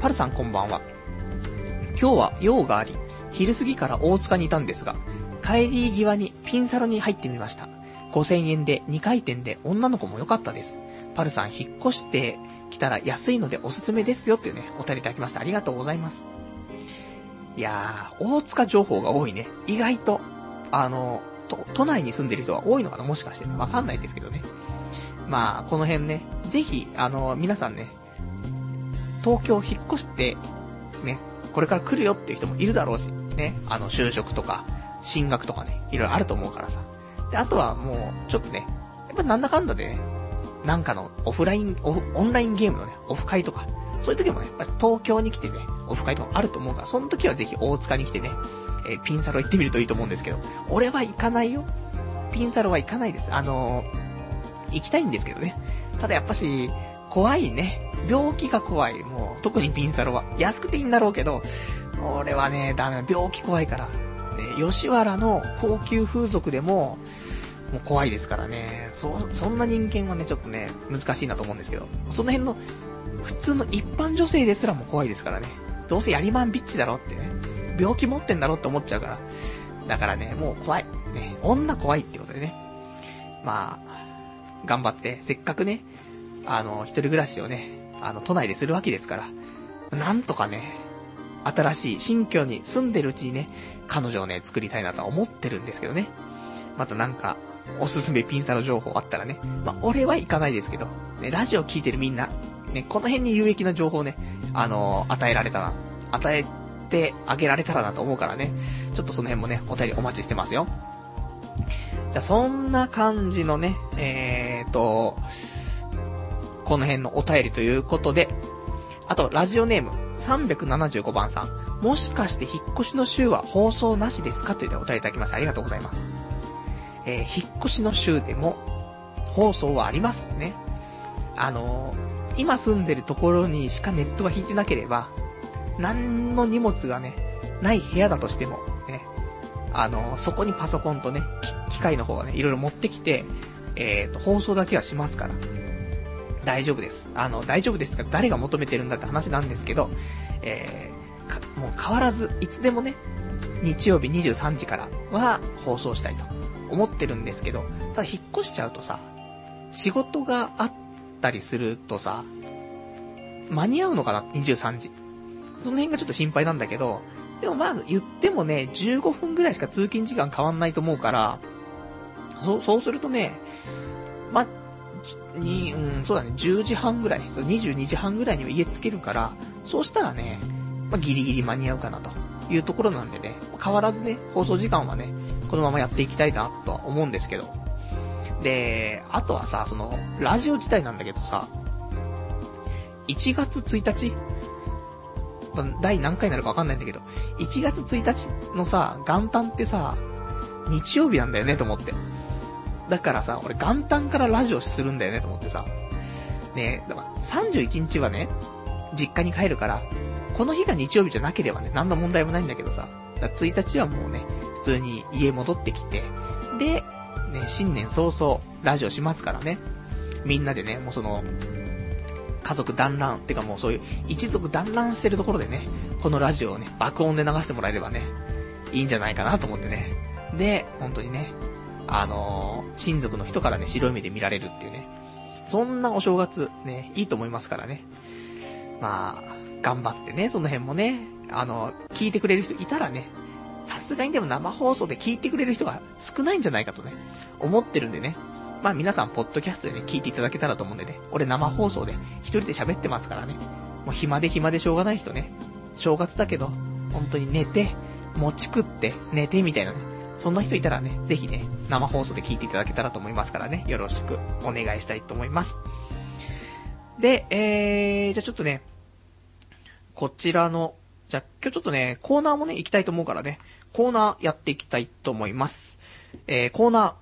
パルさんこんばんは。今日は用があり、昼過ぎから大塚にいたんですが、帰り際にピンサロに入ってみました。5000円で2回転で女の子も良かったです。パルさん引っ越してきたら安いのでおすすめですよっていうね、お便りいただきました。ありがとうございます。いやー、大塚情報が多いね。意外と、あの、都、都内に住んでる人は多いのかなもしかしてね。わかんないですけどね。まあ、この辺ね、ぜひ、あの、皆さんね、東京引っ越して、ね、これから来るよっていう人もいるだろうし、ね、あの、就職とか、進学とかね、いろいろあると思うからさ。で、あとはもう、ちょっとね、やっぱなんだかんだでね、なんかのオフライン、オフ、オンラインゲームのね、オフ会とか、そういう時もね、やっぱ東京に来てね、オフ会とかあると思うから、その時はぜひ大塚に来てね、えー、ピンサロ行ってみるといいと思うんですけど、俺は行かないよ。ピンサロは行かないです。あのー、行きたいんですけどね。ただやっぱし、怖いね。病気が怖い。もう、特にピンサロは。安くていいんだろうけど、俺はね、ダメ。病気怖いから。ね、吉原の高級風俗でも、もう怖いですからね。そ、そんな人間はね、ちょっとね、難しいなと思うんですけど、その辺の、普通の一般女性ですらも怖いですからね。どうせやりまんビッチだろってね。病気持ってんだろって思っちゃうから。だからね、もう怖い。ね、女怖いってことでね。まあ、頑張って、せっかくね、あの、一人暮らしをね、あの、都内でするわけですから、なんとかね、新しい新居に住んでるうちにね、彼女をね、作りたいなとは思ってるんですけどね。またなんか、おすすめピンサロ情報あったらね。まあ、俺は行かないですけど、ね、ラジオ聞いてるみんな、ね、この辺に有益な情報ね、あのー、与えられたな、与えてあげられたらなと思うからね、ちょっとその辺もね、お便りお待ちしてますよ。じゃ、そんな感じのね、えーと、この辺のお便りということで、あと、ラジオネーム、375番さん。もしかして引っ越しの週は放送なしですか？というお便りいただきましてありがとうございます。えー、引っ越しの週でも、放送はありますね。あのー、今住んでるところにしかネットが引いてなければ、何の荷物がね、ない部屋だとしても、ね、あのー、そこにパソコンとね、機械の方がね、いろいろ持ってきて、えっ、と、放送だけはしますから。大丈夫です。あの、大丈夫ですか？誰が求めてるんだって話なんですけど、えー、もう変わらず、いつでもね、日曜日23時からは放送したいと思ってるんですけど、ただ引っ越しちゃうとさ、仕事があったりするとさ、間に合うのかな ?23 時。その辺がちょっと心配なんだけど、でもまあ言ってもね、15分ぐらいしか通勤時間変わんないと思うから、そう、そうするとね、まあ、に、うん、そうだね、10時半ぐらい、22時半ぐらいには家着けるから、そうしたらね、まあ、ギリギリ間に合うかなというところなんでね、変わらずね、放送時間はね、このままやっていきたいなとは思うんですけど。で、あとはさ、その、ラジオ自体なんだけどさ、1月1日ま第何回になるかわかんないんだけど、1月1日のさ、元旦ってさ、日曜日なんだよねと思って。だからさ、俺元旦からラジオするんだよねと思ってさ。ねだから31日はね、実家に帰るから、この日が日曜日じゃなければね、何の問題もないんだけどさ、1日はもうね、普通に家戻ってきて、で、ね、新年早々、ラジオしますからね。みんなでね、もうその、家族団らん、ってかもうそういう一族団らんしてるところでね、このラジオをね、爆音で流してもらえればね、いいんじゃないかなと思ってね。で、本当にね、あのー、親族の人からね、白い目で見られるっていうね。そんなお正月、ね、いいと思いますからね。まあ、頑張ってね、その辺もね、あの、聞いてくれる人いたらね、さすがにでも生放送で聞いてくれる人が少ないんじゃないかとね、思ってるんでね。まあ皆さん、ポッドキャストでね、聞いていただけたらと思うんでね、俺生放送で一人で喋ってますからね。もう暇で暇でしょうがない人ね、正月だけど、本当に寝て、餅食って、寝てみたいなね。そんな人いたらね、ぜひね、生放送で聞いていただけたらと思いますからね、よろしくお願いしたいと思います。で、えー、じゃあちょっとね、こちらの、じゃあ今日ちょっとね、コーナーもね、行きたいと思うからね、コーナーやっていきたいと思います。えー、コーナー、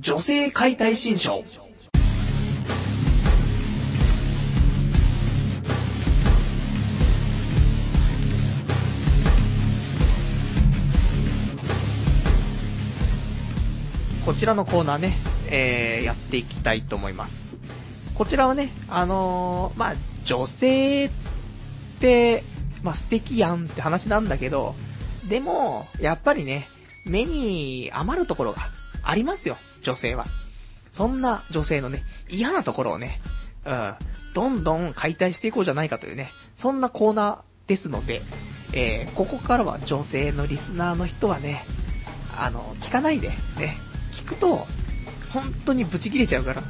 女性解体新書。こちらのコーナーね、えー、やっていきたいと思います。こちらはね、あのー、まあ、女性って、まあ、素敵やんって話なんだけど、でも、やっぱりね、目に余るところがありますよ。女性は。そんな女性のね、嫌なところをね、うん、どんどん解体していこうじゃないかというね、そんなコーナーですので、えー、ここからは女性のリスナーの人はね、あの、聞かないで、ね、聞くと、本当にブチ切れちゃうから、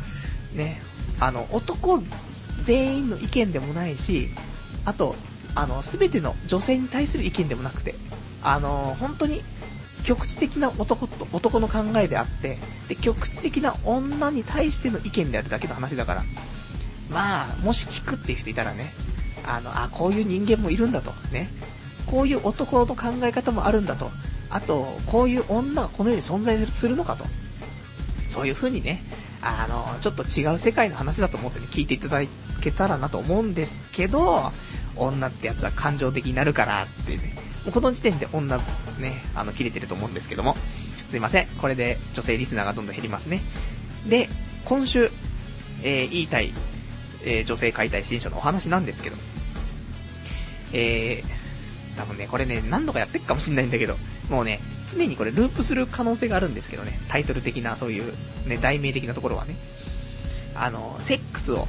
ね、あの、男全員の意見でもないし、あと、あの、すべての女性に対する意見でもなくて、あの、本当に局地的な男と、男の考えであって、で、局地的な女に対しての意見であるだけの話だから、まあ、もし聞くっていう人いたらね、あの、あ、こういう人間もいるんだと、ね。こういう男の考え方もあるんだと。あと、こういう女がこの世に存在するのかと。そういう風にね、あの、ちょっと違う世界の話だと思ってね、聞いていただけたらなと思うんですけど、女ってやつは感情的になるからってね、もうこの時点で女、ね、あの、切れてると思うんですけども、すいません。これで女性リスナーがどんどん減りますね。で、今週、えー、言いたい、えー、女性解体新書のお話なんですけど、えー、多分ね、これね、何度かやってくかもしんないんだけど、もうね、常にこれループする可能性があるんですけどね、タイトル的な、そういう、ね、題名的なところはね。あの、セックスを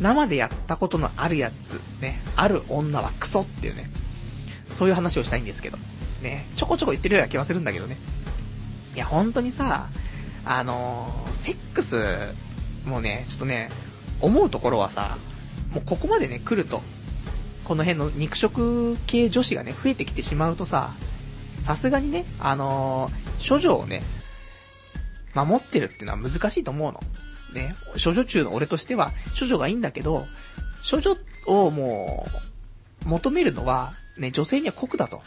生でやったことのあるやつ、ね、ある女はクソっていうね、そういう話をしたいんですけど。ね、ちょこちょこ言ってるような気はするんだけどね。いや、本当にさ、あのー、セックス、もうね、ちょっとね、思うところはさ、もうここまでね、来ると、この辺の肉食系女子がね、増えてきてしまうとさ、さすがにね、あのー、処女をね、守ってるっていうのは難しいと思うの。ね、処女中の俺としては、処女がいいんだけど、処女をもう、求めるのは、ね、女性には酷だと。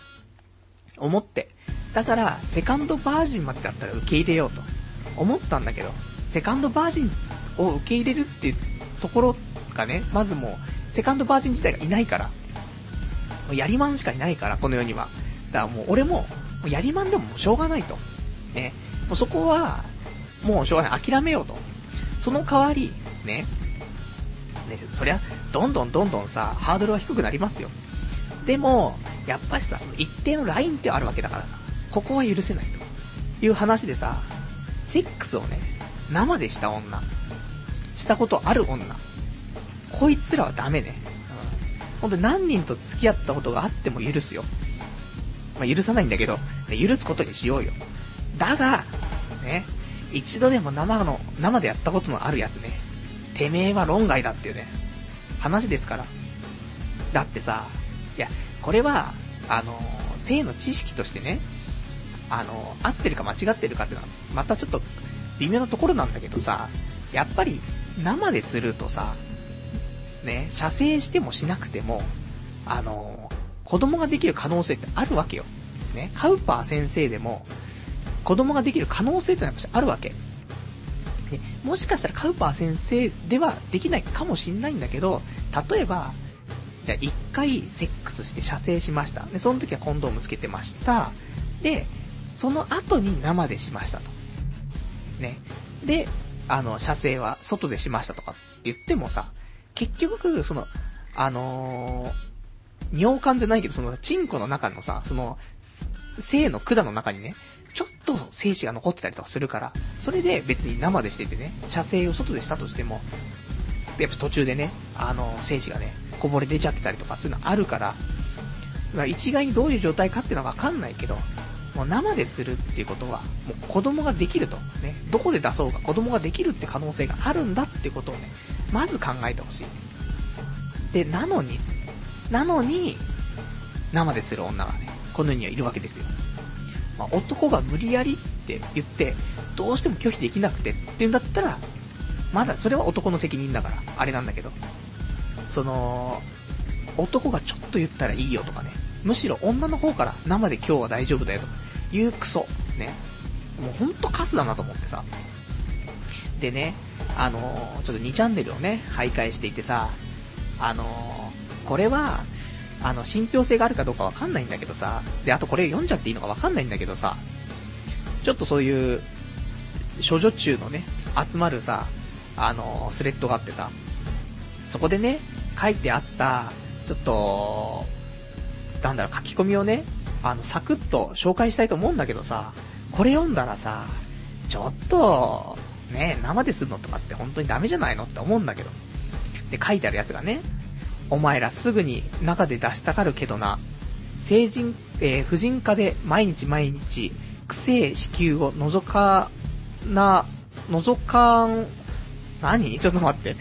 思って。だから、セカンドバージンまでだったら受け入れようと。思ったんだけど、セカンドバージンを受け入れるっていうところがね、まずもう、セカンドバージン自体がいないから。もうやりまんしかいないから、この世には。だからもう俺も、もうやりまんでもしょうがないと。ね。もうそこは、もうしょうがない。諦めようと。その代わり、ね。ね、そりゃ、どんどんどんどんさ、ハードルは低くなりますよ。でも、やっぱしさ、その一定のラインってあるわけだからさ、ここは許せないという話でさ、セックスをね、生でした女、したことある女、こいつらはダメね。うん。ほんと何人と付き合ったことがあっても許すよ。まあ、許さないんだけど、許すことにしようよ。だが、ね、一度でも生の、生でやったことのあるやつね、てめえは論外だっていうね、話ですから。だってさ、いや、これは、あの、性の知識としてね、あの、合ってるか間違ってるかっていうのは、またちょっと微妙なところなんだけどさ、やっぱり生でするとさ、ね、射精してもしなくても、あの、子供ができる可能性ってあるわけよ。ね、カウパー先生でも、子供ができる可能性ってのはやっぱあるわけ。ね、もしかしたらカウパー先生ではできないかもしんないんだけど、例えば、じゃあ一回セックスして射精しました。で、その時はコンドームつけてました。で、その後に生でしましたと。ね。で、あの、射精は外でしましたとかって言ってもさ、結局、その、あのー、尿管じゃないけど、その、チンコの中のさ、その、性の管の中にね、精子が残ってたりとかするから、それで別に生でしててね、射精を外でしたとしても、やっぱ途中でね、あの、精子がね、こぼれ出ちゃってたりとか、そういうのあるから、から一概にどういう状態かっていうのはわかんないけど、もう生でするっていうことは、もう子供ができると。ね。どこで出そうか子供ができるって可能性があるんだってことをね、まず考えてほしい。で、なのに、なのに、生でする女がね、この世にはいるわけですよ。まあ、男が無理やりって言って、どうしても拒否できなくてっていうんだったら、まだそれは男の責任だから、あれなんだけど、その、男がちょっと言ったらいいよとかね、むしろ女の方から生で今日は大丈夫だよとかいうクソ、ね、もうほんとカスだなと思ってさ。でね、あのー、ちょっと2チャンネルをね、徘徊していてさ、あのー、これは、あの、信憑性があるかどうかわかんないんだけどさ、で、あとこれ読んじゃっていいのかわかんないんだけどさ、ちょっとそういう、処女中のね、集まるさ、あの、スレッドがあってさ、そこでね、書いてあった、ちょっと、なんだろう、書き込みをね、あの、サクッと紹介したいと思うんだけどさ、これ読んだらさ、ちょっと、ね、生ですんのとかって本当にダメじゃないのって思うんだけど。で、書いてあるやつがね、お前らすぐに中で出したがるけどな、成人、えー、婦人科で毎日毎日、くせえ子宮を覗かな、覗かん、何？ちょっと待って。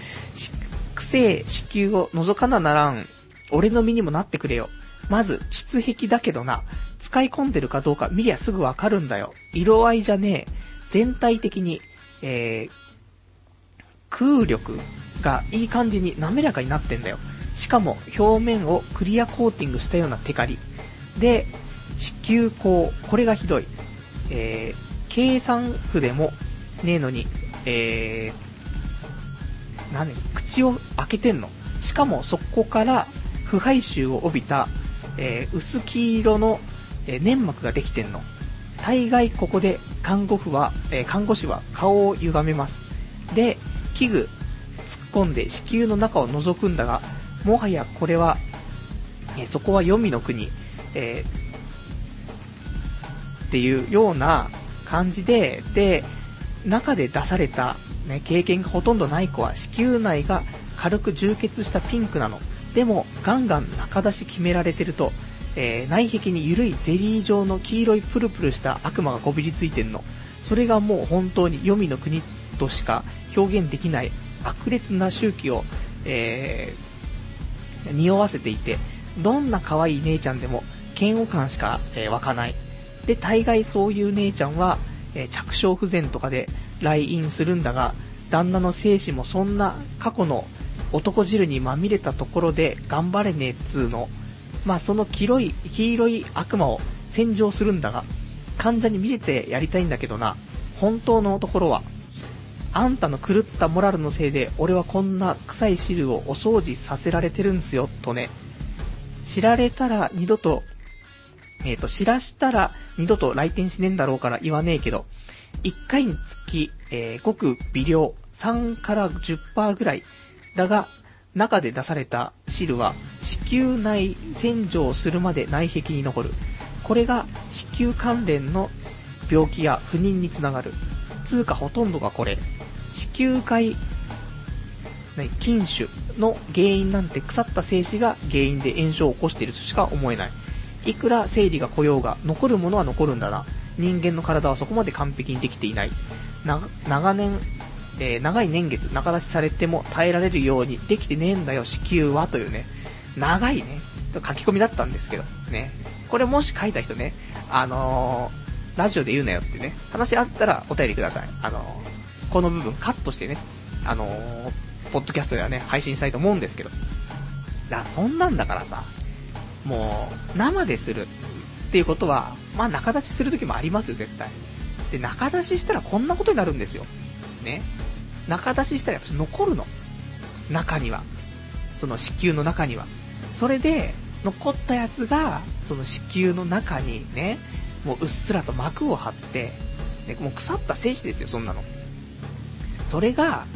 くせえ子宮を覗かなならん、俺の身にもなってくれよ。まず、膣壁だけどな、使い込んでるかどうか見りゃすぐわかるんだよ。色合いじゃねえ。全体的に、えー、空力がいい感じに滑らかになってんだよ。しかも、表面をクリアコーティングしたようなテカリ。で、子宮口、これがひどい。えー、計算符でもねえのに、えー、何？口を開けてんの？しかもそこから腐敗臭を帯びたえー、薄黄色の、え、粘膜ができてんの。大概ここで看護婦は、えー、看護師は顔を歪めます。で、器具突っ込んで子宮の中を覗くんだが、もはやこれは、えそこは黄泉の国、えっていうような感じで、で、中で出された、ね、経験がほとんどない子は子宮内が軽く充血したピンクなの。でも、ガンガン中出し決められてると、えー、内壁に緩いゼリー状の黄色いプルプルした悪魔がこびりついてんの。それがもう本当に黄泉の国としか表現できない悪劣な周期を、えー、匂わせていて、どんな可愛い姉ちゃんでも嫌悪感しか、えー、湧かない。で、大概そういう姉ちゃんは、えー、着床不全とかで来院するんだが、旦那の精子もそんな過去の男汁にまみれたところで頑張れねえっつーの、まあその黄色い、黄色い悪魔を洗浄するんだが、患者に見せてやりたいんだけどな、本当のところは、あんたの狂ったモラルのせいで俺はこんな臭い汁をお掃除させられてるんすよ、とね。知られたら二度と、えっ、ー、と、知らしたら二度と来店しねえんだろうから言わねえけど、一回につき、えー、ごく微量、3から10%ぐらい、だが、中で出された汁は子宮内洗浄するまで内壁に残る。これが子宮関連の病気や不妊につながる。つうかほとんどがこれ。子宮外、筋腫の原因なんて腐った精子が原因で炎症を起こしているとしか思えない。いくら生理が来ようが残るものは残るんだな。人間の体はそこまで完璧にできていない。長年えー、長い年月中出しされても耐えられるようにできてねえんだよ、子宮はというね、長いね、書き込みだったんですけど、ね。これもし書いた人ね、あのー、ラジオで言うなよってね、話あったらお便りください。あの、この部分カットしてね、あのー、ポッドキャストではね、配信したいと思うんですけど。だそんなんだからさ、もう、生でするっていうことは、まあ中出しするときもありますよ、絶対。で、中出ししたらこんなことになるんですよ。ね。中出ししたらやっぱ残るの。中には。その子宮の中には。それで、残ったやつが、その子宮の中にね、もううっすらと膜を張って、ね、もう腐った精子ですよ、そんなの。それが、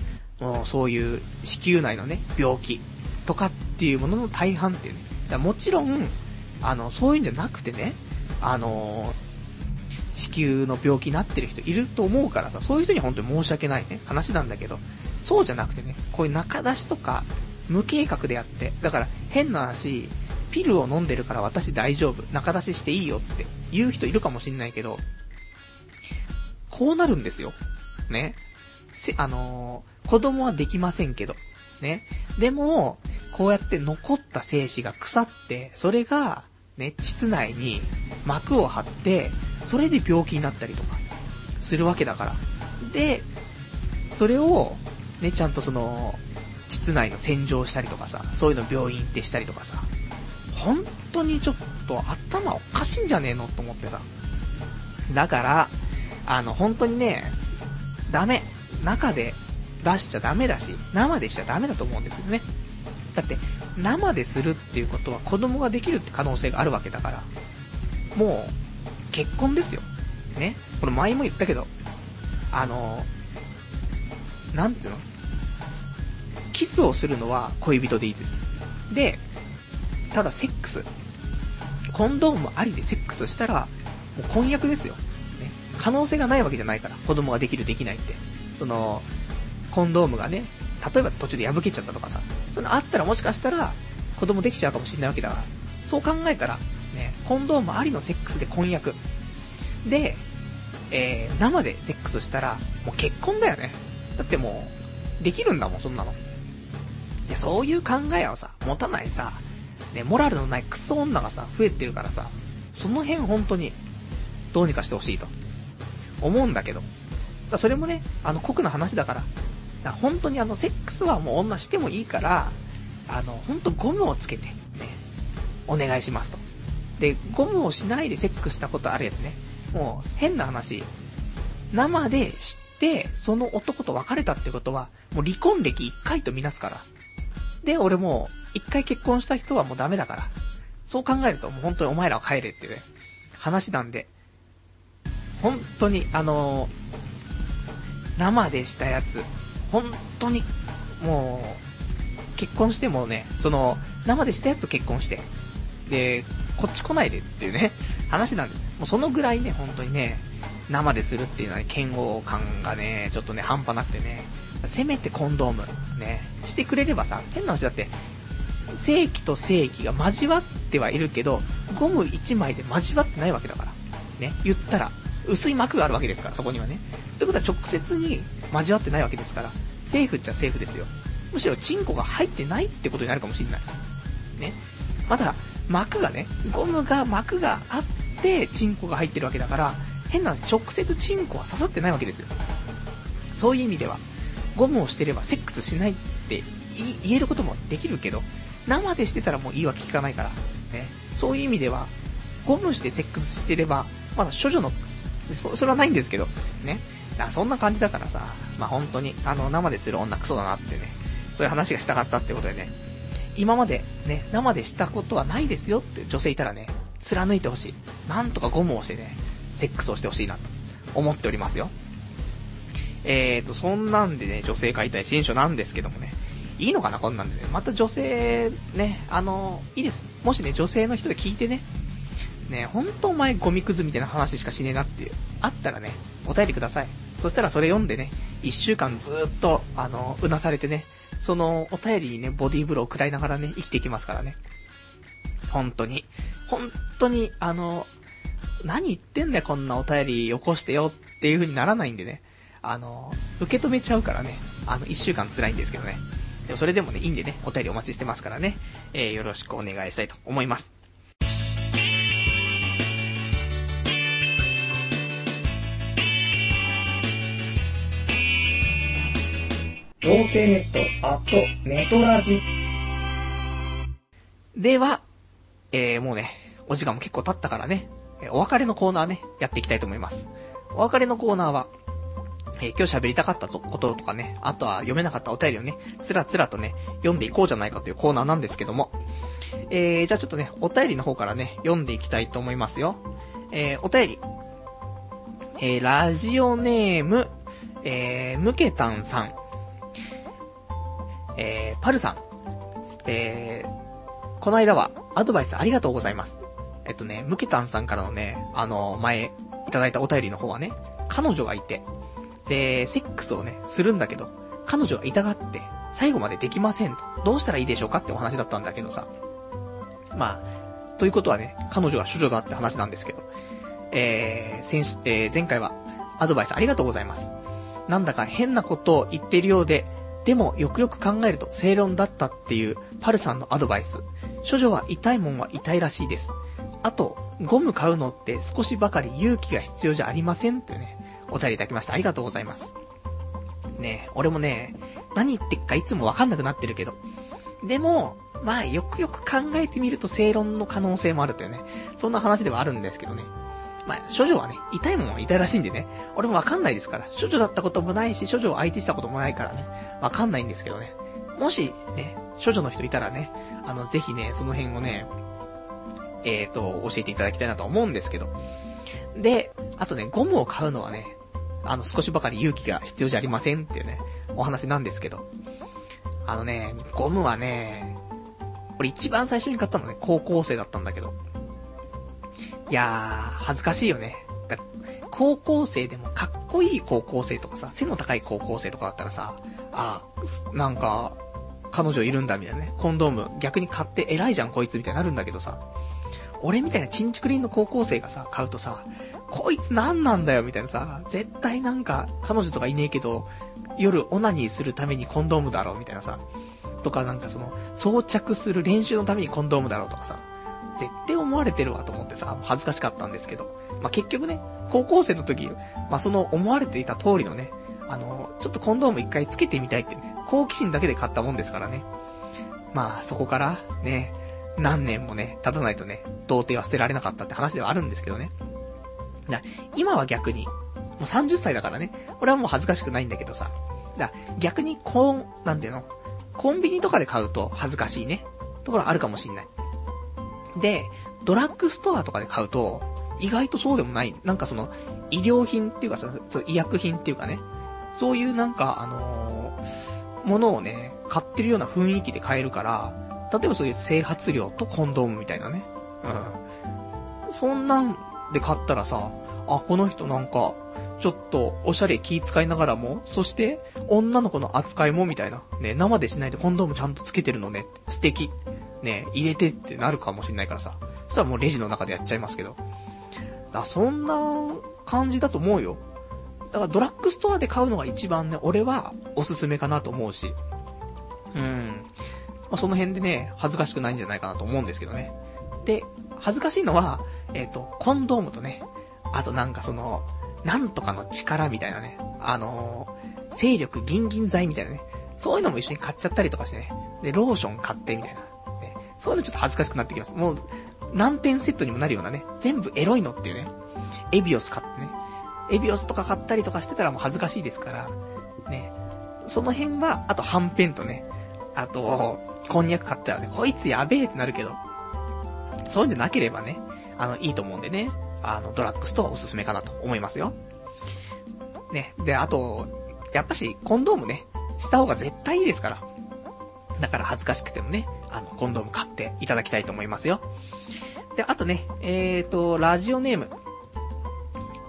もうそういう子宮内のね、病気とかっていうものの大半っていうね。だもちろん、あの、そういうんじゃなくてね、あの子宮の病気になってる人いると思うからさ、そういう人に本当に申し訳ないね、話なんだけど、そうじゃなくてね、こういう中出しとか、無計画でやって、だから変な話、ピルを飲んでるから私大丈夫、中出ししていいよって言う人いるかもしんないけど、こうなるんですよ。ね。せ、あのー、子供はできませんけど。ね。でも、こうやって残った精子が腐って、それが、ね、膣内に膜を張って、それで病気になったりとか、するわけだから。で、それを、ね、ちゃんとその、膣内の洗浄したりとかさ、そういうの病院行ってしたりとかさ、本当にちょっと頭おかしいんじゃねえのと思ってさ。だから、あの、本当にね、ダメ。中で出しちゃダメだし、生でしちゃダメだと思うんですよね。だって、生でするっていうことは子供ができるって可能性があるわけだから、もう、結婚ですよ。ね。これ前も言ったけど、あの、なんていうの？キスをするのは恋人でいいです。で、ただセックス。コンドームありでセックスしたら、もう婚約ですよ。ね。可能性がないわけじゃないから。子供ができる、できないって。その、コンドームがね、例えば途中で破けちゃったとかさ、そのあったらもしかしたら、子供できちゃうかもしれないわけだから。そう考えたら、ね、コンドームありのセックスで婚約。で、えー、生でセックスしたら、もう結婚だよね。だってもう、できるんだもん、そんなの。いや、そういう考えをさ、持たないさ、ね、モラルのないクソ女がさ、増えてるからさ、その辺本当に、どうにかしてほしいと、思うんだけど。だそれもね、あの、酷な話だから。だ本当にあの、セックスはもう女してもいいから、あの、本当ゴムをつけて、ね、お願いしますと。で、ゴムをしないでセックスしたことあるやつね。もう、変な話。生で知って、その男と別れたってことは、もう離婚歴1回とみなすから。で、俺もう、一回結婚した人はもうダメだから。そう考えるともう本当にお前らは帰れっていうね、話なんで。本当に、あのー、生でしたやつ、本当に、もう、結婚してもね、その、生でしたやつと結婚して、で、こっち来ないでっていうね、話なんです。もうそのぐらいね、本当にね、生でするっていうのはね、嫌悪感がね、ちょっとね、半端なくてね、せめてコンドーム、ね、してくれればさ、変な話だって、正規と正規が交わってはいるけど、ゴム1枚で交わってないわけだから。ね。言ったら、薄い膜があるわけですから、そこにはね。ということは直接に交わってないわけですから、セーフっちゃセーフですよ。むしろチンコが入ってないってことになるかもしれない。ね。まだ、膜がね、ゴムが、膜があって、チンコが入ってるわけだから、変な直接チンコは刺さってないわけですよ。そういう意味では、ゴムをしてればセックスしないって言えることもできるけど、生でしてたらもう言い訳聞かないから、ね。そういう意味では、ゴムしてセックスしてれば、まだ処女の、そ、それはないんですけど、ね。あそんな感じだからさ、まあ本当に、あの、生でする女クソだなってね、そういう話がしたかったってことでね、今までね、生でしたことはないですよって女性いたらね、貫いてほしい。なんとかゴムをしてね、セックスをしてほしいなと思っておりますよ。えーと、そんなんでね、女性解体新書なんですけどもね、いいのかな、こんなんでね。また女性、ね、あの、いいです。もしね、女性の人で聞いてね、ね、ほんとお前ゴミくずみたいな話しかしねえなっていう、あったらね、お便りください。そしたらそれ読んでね、一週間ずっと、あの、うなされてね、そのお便りにね、ボディーブローを食らいながらね、生きていきますからね。本当に。本当に、あの、何言ってんだよ、こんなお便りよこしてよっていう風にならないんでね。あの、受け止めちゃうからね、あの、一週間辛いんですけどね。でもそれでもね、いいんでね、お便りお待ちしてますからね、えー、よろしくお願いしたいと思います。童貞ネット、アット、ネトラジ。では、えー、もうね、お時間も結構経ったからね、お別れのコーナーね、やっていきたいと思います。お別れのコーナーは、えー、今日喋りたかったこととかね、あとは読めなかったお便りをね、つらつらとね、読んでいこうじゃないかというコーナーなんですけども、えー、じゃあちょっとね、お便りの方からね、読んでいきたいと思いますよ。えー、お便り。えー、ラジオネーム、えー、ムケタンさん。えー、パルさん。えー、この間はアドバイスありがとうございます。えっとね、ムケタンさんからのね、あの、前、いただいたお便りの方はね、彼女がいて、で、セックスをね、するんだけど、彼女が痛がって、最後までできませんと。どうしたらいいでしょうかってお話だったんだけどさ。まあ、ということはね、彼女が処女だって話なんですけど。えー、先えー、前回は、アドバイスありがとうございます。なんだか変なことを言っているようで、でもよくよく考えると正論だったっていうパルさんのアドバイス。処女は痛いもんは痛いらしいです。あと、ゴム買うのって少しばかり勇気が必要じゃありませんというね、お便りいただきました。ありがとうございます。ね俺もね、何言ってっかいつもわかんなくなってるけど。でも、まあ、よくよく考えてみると正論の可能性もあるというね、そんな話ではあるんですけどね。まあ、処女はね、痛いもんは痛いらしいんでね、俺もわかんないですから。処女だったこともないし、処女を相手したこともないからね、わかんないんですけどね。もし、ね、処女の人いたらね、あの、ぜひね、その辺をね、えっ、ー、と、教えていただきたいなと思うんですけど。で、あとね、ゴムを買うのはね、あの、少しばかり勇気が必要じゃありませんっていうね、お話なんですけど。あのね、ゴムはね、俺一番最初に買ったのね、高校生だったんだけど。いやー、恥ずかしいよね。高校生でもかっこいい高校生とかさ、背の高い高校生とかだったらさ、あなんか、彼女いるんだみたいなね、コンドーム逆に買って偉いじゃんこいつみたいになるんだけどさ、俺みたいなチンチクリンの高校生がさ、買うとさ、こいつ何なんだよみたいなさ、絶対なんか、彼女とかいねえけど、夜オナニーするためにコンドームだろうみたいなさ、とかなんかその、装着する練習のためにコンドームだろうとかさ、絶対思われてるわと思ってさ、恥ずかしかったんですけど、まあ、結局ね、高校生の時、まあ、その思われていた通りのね、あの、ちょっとコンドーム一回つけてみたいってね、好奇心だけで買ったもんですからね。まあ、そこから、ね、何年もね、経たないとね、童貞は捨てられなかったって話ではあるんですけどね。だ今は逆に、もう30歳だからね、俺はもう恥ずかしくないんだけどさ。だ逆にこう、なんていうのコンビニとかで買うと恥ずかしいね。ところあるかもしんない。で、ドラッグストアとかで買うと、意外とそうでもない。なんかその、医療品っていうかさ、医薬品っていうかね、そういうなんか、あのー、ものをね、買ってるような雰囲気で買えるから、例えばそういう整髪料とコンドームみたいなね。うん。そんなんで買ったらさ、あ、この人なんか、ちょっと、おしゃれ気使いながらも、そして、女の子の扱いもみたいな。ね、生でしないでコンドームちゃんとつけてるのね。素敵。ね、入れてってなるかもしんないからさ。そしたらもうレジの中でやっちゃいますけど。だそんな感じだと思うよ。だからドラッグストアで買うのが一番ね、俺はおすすめかなと思うし。うん。まあ、その辺でね、恥ずかしくないんじゃないかなと思うんですけどね。で、恥ずかしいのは、えっ、ー、と、コンドームとね、あとなんかその、なんとかの力みたいなね、あのー、勢力ギンギン剤みたいなね、そういうのも一緒に買っちゃったりとかしてね、で、ローション買ってみたいな、そういうのちょっと恥ずかしくなってきます。もう、何点セットにもなるようなね、全部エロいのっていうね、エビオス買ってね、エビオスとか買ったりとかしてたらもう恥ずかしいですから、ね、その辺は、あとはんぺんとね、あと、こんにゃく買ったらね、こいつやべえってなるけど、そういうんじゃなければね、あの、いいと思うんでね、あの、ドラッグストアおすすめかなと思いますよ。ね。で、あと、やっぱし、コンドームね、した方が絶対いいですから。だから恥ずかしくてもね、あの、コンドーム買っていただきたいと思いますよ。で、あとね、えーと、ラジオネーム。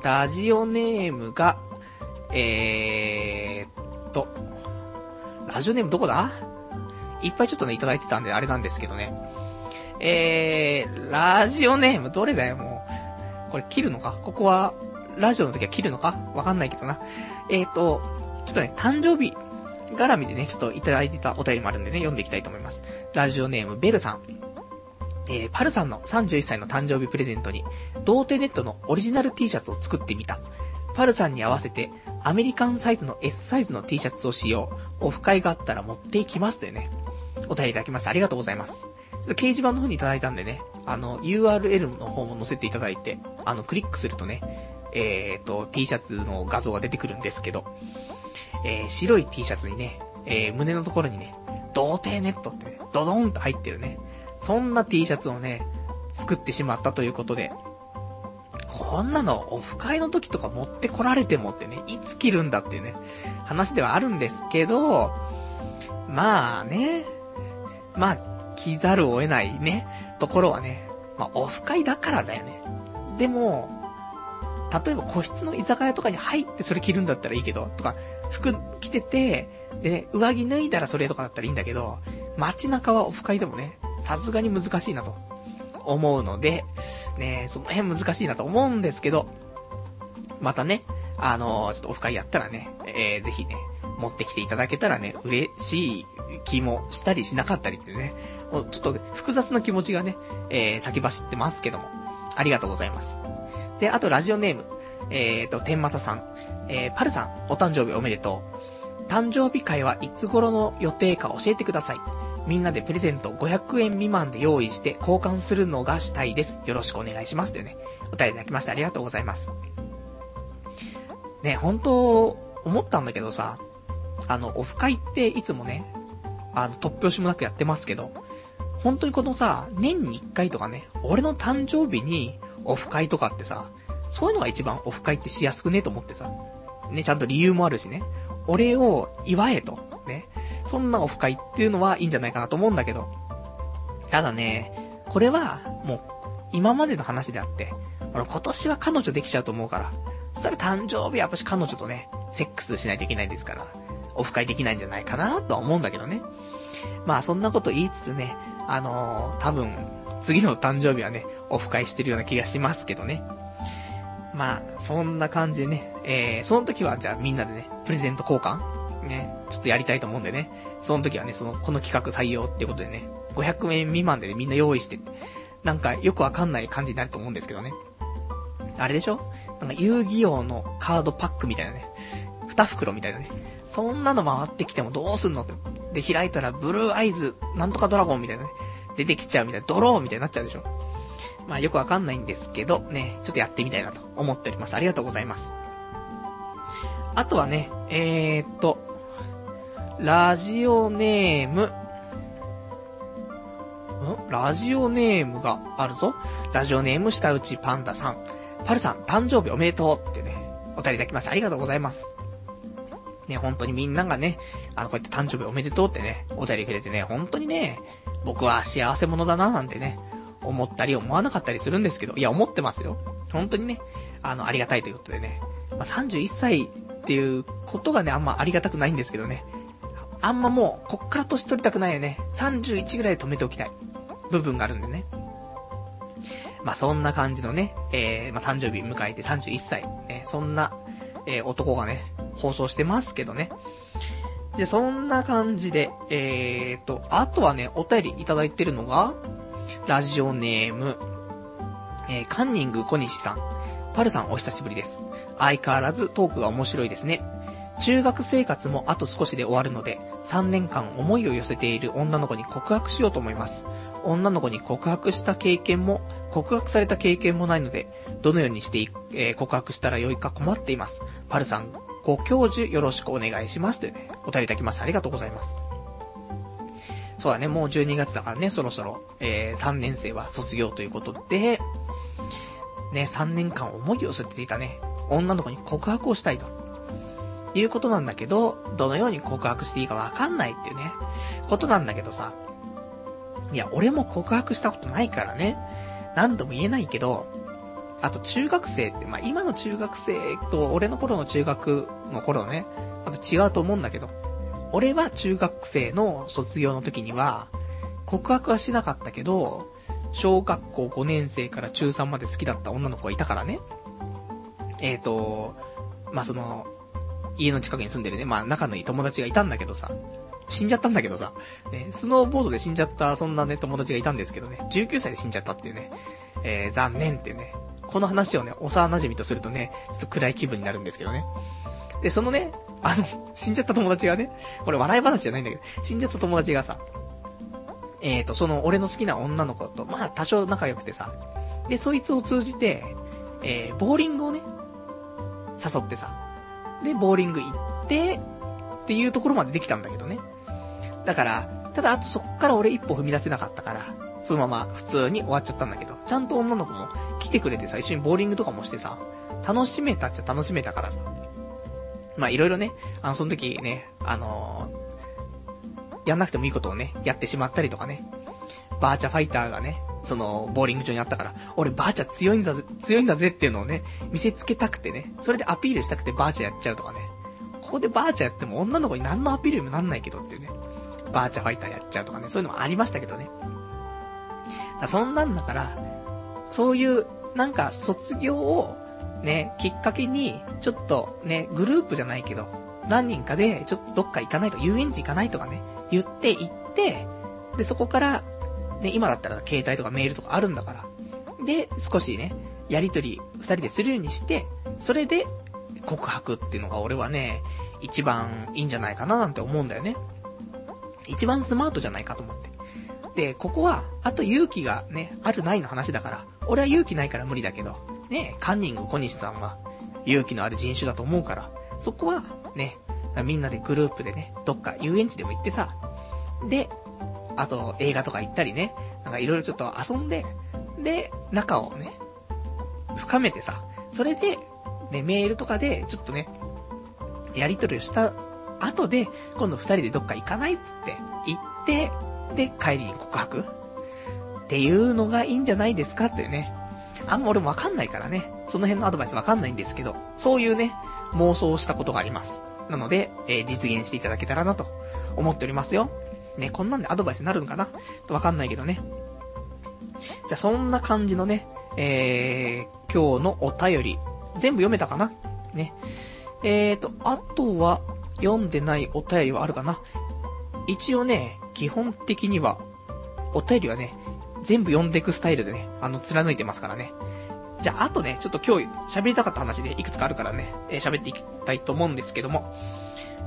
ラジオネームが、えーと、ラジオネームどこだ？いっぱいちょっとね、いただいてたんであれなんですけどね。えー、ラジオネームどれだよ、もう。これ切るのか？ここは、ラジオの時は切るのか？わかんないけどな。えーと、ちょっとね、誕生日絡みでね、ちょっといただいてたお便りもあるんでね、読んでいきたいと思います。ラジオネーム、ベルさん。えー、パルさんの31歳の誕生日プレゼントに、童貞ネットのオリジナル T シャツを作ってみた。パルさんに合わせて、アメリカンサイズの S サイズの T シャツを使用。オフ会があったら持っていきますというね、お便りいただきました。ありがとうございます。ちょっと掲示板の方にいただいたんでね、あの、URL の方も載せていただいて、あの、クリックするとね、えーと、T シャツの画像が出てくるんですけど、えー、白い T シャツにね、えー、胸のところにね、童貞ネットってね、ドドーンと入ってるね、そんな T シャツをね、作ってしまったということで、こんなのオフ会の時とか持ってこられてもってね、いつ着るんだっていうね、話ではあるんですけど、まあね、まあ、着ざるを得ないね、ところはね、まあオフ会だからだよね。でも、例えば個室の居酒屋とかに入ってそれ着るんだったらいいけど、とか、服着てて、で、ね、上着脱いだらそれとかだったらいいんだけど、街中はオフ会でもね、さすがに難しいなと思うので、ね、その辺難しいなと思うんですけど、またね、あのー、ちょっとオフ会やったらね、えー、ぜひね、持ってきていただけたらね、嬉しい気もしたりしなかったりっていうね、もうちょっと複雑な気持ちがね、えー、先走ってますけども、ありがとうございます。で、あとラジオネーム、えーと、天正さん、えー、パルさん、お誕生日おめでとう。誕生日会はいつ頃の予定か教えてください。みんなでプレゼント500円未満で用意して交換するのがしたいです。よろしくお願いします。というね、お便りいただきましてありがとうございます。ね、本当思ったんだけどさ、あの、オフ会っていつもね、あの、突拍子もなくやってますけど、本当にこのさ、年に1回とかね、俺の誕生日にオフ会とかってさ、そういうのが一番オフ会ってしやすくねと思ってさ。ね、ちゃんと理由もあるしね。俺を祝えと。ね。そんなオフ会っていうのはいいんじゃないかなと思うんだけど。ただね、これは、もう、今までの話であって、俺今年は彼女できちゃうと思うから。そしたら誕生日はやっぱし彼女とね、セックスしないといけないですから、オフ会できないんじゃないかなとは思うんだけどね。まあそんなこと言いつつね、あのー、多分、次の誕生日はね、オフ会してるような気がしますけどね。まあ、そんな感じでね、えー、その時はじゃあみんなでね、プレゼント交換？ね、ちょっとやりたいと思うんでね、その時はね、その、この企画採用っていうことでね、500円未満でね、みんな用意して、なんかよくわかんない感じになると思うんですけどね。あれでしょ？なんか遊戯王のカードパックみたいなね、二袋みたいなね。そんなの回ってきてもどうすんのって。で、開いたらブルーアイズ、なんとかドラゴンみたいなね、出てきちゃうみたいな、ドローみたいになっちゃうでしょまあよくわかんないんですけど、ね、ちょっとやってみたいなと思っております。ありがとうございます。あとはね、えー、っと、ラジオネーム、ん？ラジオネームがあるぞ。ラジオネーム下打ちパンダさん。パルさん、誕生日おめでとうってね、お便りいただきました。ありがとうございます。ね、本当にみんながね、あの、こうやって誕生日おめでとうってね、お便りくれてね、本当にね、僕は幸せ者だななんてね、思ったり思わなかったりするんですけど、いや、思ってますよ。本当にね、あの、ありがたいということでね。まあ、31歳っていうことがね、あんまありがたくないんですけどね。あんまもう、こっから年取りたくないよね。31ぐらいで止めておきたい。部分があるんでね。まあ、そんな感じのね、えー、まあ、誕生日迎えて31歳。ね、そんな、えー、男がね、放送してますけどね。で、そんな感じで、えーと、あとはね、お便りいただいてるのが、ラジオネーム、えー、カンニング小西さん。パルさんお久しぶりです。相変わらずトークが面白いですね。中学生活もあと少しで終わるので、3年間思いを寄せている女の子に告白しようと思います。女の子に告白した経験も、告白された経験もないので、どのようにしてえー、告白したらよいか困っています。パルさん、ご教授よろしくお願いします。というね、お便りいただきました。ありがとうございます。そうだね、もう12月だからね、そろそろ、えー、3年生は卒業ということで、ね、3年間思いを寄せていたね、女の子に告白をしたいと。いうことなんだけど、どのように告白していいかわかんないっていうね、ことなんだけどさ。いや、俺も告白したことないからね。何度も言えないけど、あと中学生って、まあ、今の中学生と俺の頃の中学の頃ね、また違うと思うんだけど、俺は中学生の卒業の時には、告白はしなかったけど、小学校5年生から中3まで好きだった女の子がいたからね。えっ、ー、と、まあ、その、家の近くに住んでるね、まあ、仲のいい友達がいたんだけどさ、死んじゃったんだけどさ、ね、スノーボードで死んじゃったそんなね、友達がいたんですけどね、19歳で死んじゃったっていうね、えー、残念っていうね、この話をね、幼馴染とするとね、ちょっと暗い気分になるんですけどね。で、そのね、あの、死んじゃった友達がね、これ笑い話じゃないんだけど、死んじゃった友達がさ、えっ、ー、と、その、俺の好きな女の子と、まあ、多少仲良くてさ、で、そいつを通じて、えー、ボーリングをね、誘ってさ、で、ボーリング行って、っていうところまでできたんだけどね。だから、ただ、あとそっから俺一歩踏み出せなかったから、そのまま普通に終わっちゃったんだけど、ちゃんと女の子も来てくれてさ、一緒にボーリングとかもしてさ、楽しめたっちゃ楽しめたからさ。まあいろいろね、あの、その時ね、あの、やんなくてもいいことをね、やってしまったりとかね。バーチャファイターがね、その、ボーリング場にあったから、俺バーチャ強いんだぜ、強いんだぜっていうのをね、見せつけたくてね、それでアピールしたくてバーチャやっちゃうとかね。ここでバーチャやっても女の子に何のアピールにもなんないけどっていうね。バーチャファイターやっちゃうとかね、そういうのもありましたけどね。だそんなんだから、そういう、なんか卒業を、ね、きっかけに、ちょっとね、グループじゃないけど、何人かで、ちょっとどっか行かないと、遊園地行かないとかね、言って行って、で、そこから、ね、今だったら携帯とかメールとかあるんだから。で、少しね、やりとり二人でするようにして、それで告白っていうのが俺はね、一番いいんじゃないかななんて思うんだよね。一番スマートじゃないかと思って。で、ここは、あと勇気がね、あるないの話だから、俺は勇気ないから無理だけど、ね、カンニング小西さんは勇気のある人種だと思うから、そこは、ね、みんなでグループでね、どっか遊園地でも行ってさ、で、あと映画とか行ったりね、なんかいろいろちょっと遊んで、で、仲をね、深めてさ、それで、ね、メールとかで、ちょっとね、やりとりをした後で、今度二人でどっか行かないっつって、行って、で、帰りに告白っていうのがいいんじゃないですかっていうね。あんま俺もわかんないからね、その辺のアドバイスわかんないんですけど、そういうね、妄想をしたことがあります。なので、えー、実現していただけたらなと思っておりますよ。ね、こんなんでアドバイスになるのかな？わかんないけどね。じゃあそんな感じのね、えー、今日のお便り、全部読めたかな？ね。えーと、あとは、読んでないお便りはあるかな？一応ね、基本的には、お便りはね、全部読んでいくスタイルでね、あの、貫いてますからね。じゃあ、あとね、ちょっと今日喋りたかった話でいくつかあるからね、えー、喋っていきたいと思うんですけども。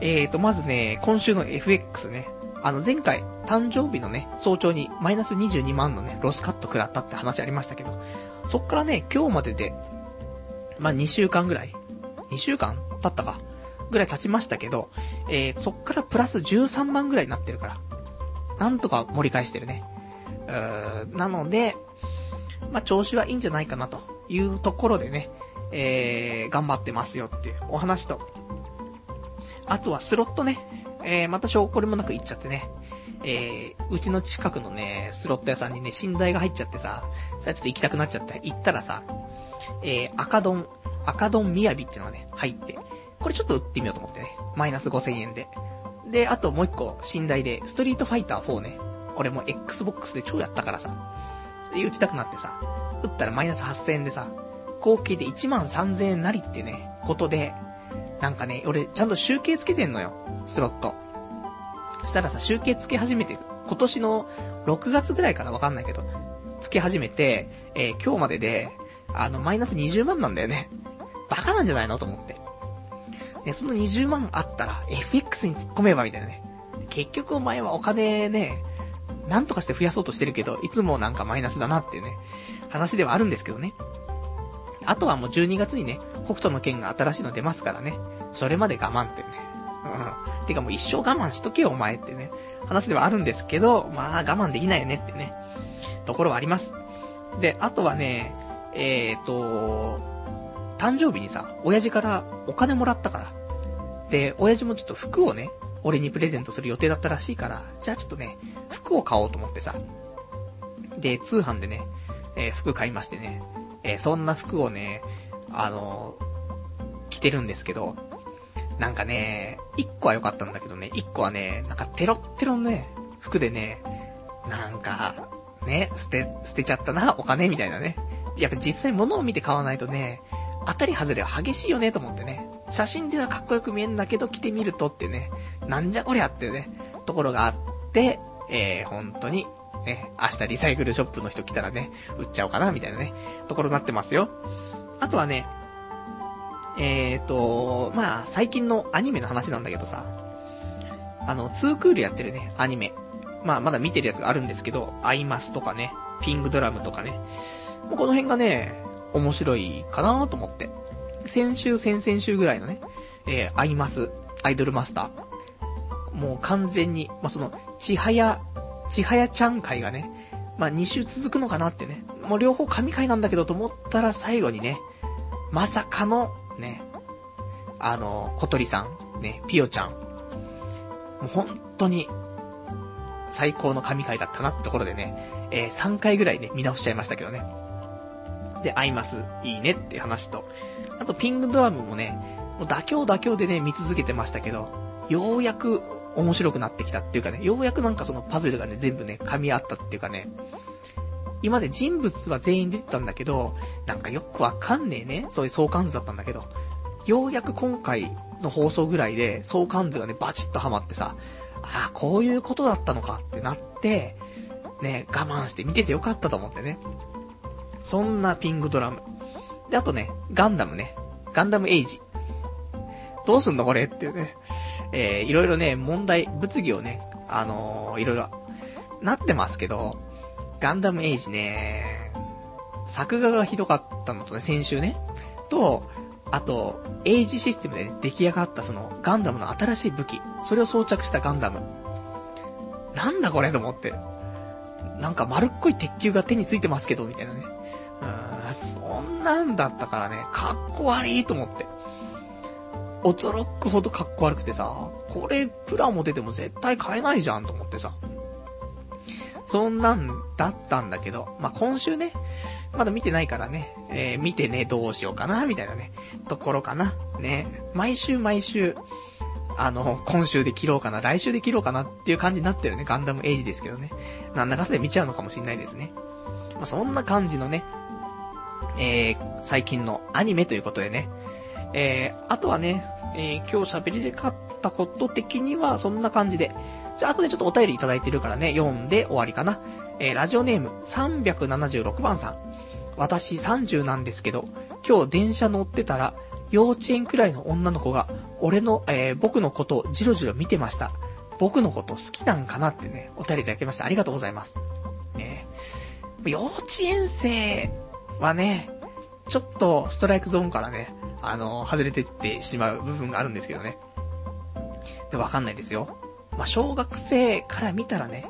えーと、まずね、今週の FX ね、あの、前回、誕生日のね、早朝にマイナス22万のね、ロスカット食らったって話ありましたけど、そっからね、今日までで、まあ、2週間ぐらい ?2 週間経ったかぐらい経ちましたけど、えー、そっからプラス13万ぐらいになってるから、なんとか盛り返してるね。うーなので、まあ、調子はいいんじゃないかなというところでね、えー、頑張ってますよっていうお話と、あとはスロットね、えー、また証拠りもなく行っちゃってね、えー、うちの近くのね、スロット屋さんにね、寝台が入っちゃってさ、さ、ちょっと行きたくなっちゃって、行ったらさ、えー、赤丼、赤丼みやびっていうのがね、入って、これちょっと売ってみようと思ってね、マイナス5000円で。で、あともう一個、寝台で、ストリートファイター4ね、俺も Xbox で超やったからさ、で、打ちたくなってさ、打ったらマイナス8000円でさ、合計で1万3000円なりってね、ことで、なんかね、俺、ちゃんと集計つけてんのよ、スロット。したらさ、集計つけ始めて、今年の6月ぐらいからわかんないけど、つけ始めて、えー、今日までで、あの、マイナス20万なんだよね。バカなんじゃないのと思って。で、その20万あったら、FX に突っ込めばみたいなね。結局お前はお金ね、なんとかして増やそうとしてるけど、いつもなんかマイナスだなっていうね、話ではあるんですけどね。あとはもう12月にね、北斗の剣が新しいの出ますからね。それまで我慢ってね。うん。てかもう一生我慢しとけよお前ってね、話ではあるんですけど、まあ我慢できないよねってね、ところはあります。で、あとはね、えーと、誕生日にさ、親父からお金もらったから。で、親父もちょっと服をね、俺にプレゼントする予定だったらしいから、じゃあちょっとね、服を買おうと思ってさ。で、通販でね、えー、服買いましてね、えー、そんな服をね、あのー、着てるんですけど、なんかね、一個は良かったんだけどね、一個はね、なんかテロッテロのね、服でね、なんか、ね、捨て、捨てちゃったな、お金みたいなね。やっぱ実際物を見て買わないとね、当たり外れは激しいよねと思ってね。写真ではかっこよく見えんだけど着てみるとってね、なんじゃこりゃってね、ところがあって、えー、本当に、ね、明日リサイクルショップの人来たらね、売っちゃおうかな、みたいなね、ところになってますよ。あとはね、えーと、まあ、最近のアニメの話なんだけどさ、あの、ツークールやってるね、アニメ。まあ、まだ見てるやつがあるんですけど、アイマスとかね、ピングドラムとかね。もうこの辺がね、面白いかなと思って。先週、先々週ぐらいのね、えー、アイマス、アイドルマスター。もう完全に、まあ、その、ちはや、ちはやちゃん会がね、まあ、2週続くのかなってね。もう両方神回なんだけどと思ったら最後にね、まさかの、ね、あの、小鳥さん、ね、ピヨちゃん。もう本当に、最高の神回だったなってところでね、えー、3回ぐらいね、見直しちゃいましたけどね。で、アイマス、いいねって話と、あとピングドラムもね、もう妥協妥協でね、見続けてましたけど、ようやく面白くなってきたっていうかね、ようやくなんかそのパズルがね、全部ね、噛み合ったっていうかね、今まで人物は全員出てたんだけど、なんかよくわかんねえね、そういう相関図だったんだけど、ようやく今回の放送ぐらいで相関図がね、バチッとハマってさ、ああ、こういうことだったのかってなって、ね、我慢して見ててよかったと思ってね。そんなピングドラム。で、あとね、ガンダムね。ガンダムエイジ。どうすんのこれっていうね。えー、いろいろね、問題、物議をね、あのー、いろいろ、なってますけど、ガンダムエイジね、作画がひどかったのとね、先週ね、と、あと、エイジシステムで、出来上がったその、ガンダムの新しい武器、それを装着したガンダム。なんだこれと思って。なんか丸っこい鉄球が手についてますけど、みたいなね。うん、そんなんだったからね、かっこ悪いと思って。驚くほどかっこ悪くてさ、これプラモ出ても絶対買えないじゃんと思ってさ。そんなんだったんだけど、まあ、今週ね、まだ見てないからね、えー、見てね、どうしようかな、みたいなね、ところかな。ね、毎週毎週、あの、今週で切ろうかな、来週で切ろうかなっていう感じになってるね、ガンダムエイジですけどね。なんだかんだで見ちゃうのかもしんないですね。まあ、そんな感じのね、えー、最近のアニメということでね、えー、あとはね、えー、今日喋りで買ったこと的にはそんな感じで。じゃあ、後でちょっとお便りいただいてるからね、読んで終わりかな。えー、ラジオネーム376番さん。私30なんですけど、今日電車乗ってたら、幼稚園くらいの女の子が、俺の、えー、僕のことをじろじろ見てました。僕のこと好きなんかなってね、お便りいただきました。ありがとうございます。ね幼稚園生はね、ちょっとストライクゾーンからね、あの、外れてってしまう部分があるんですけどね。で、わかんないですよ。まあ、小学生から見たらね、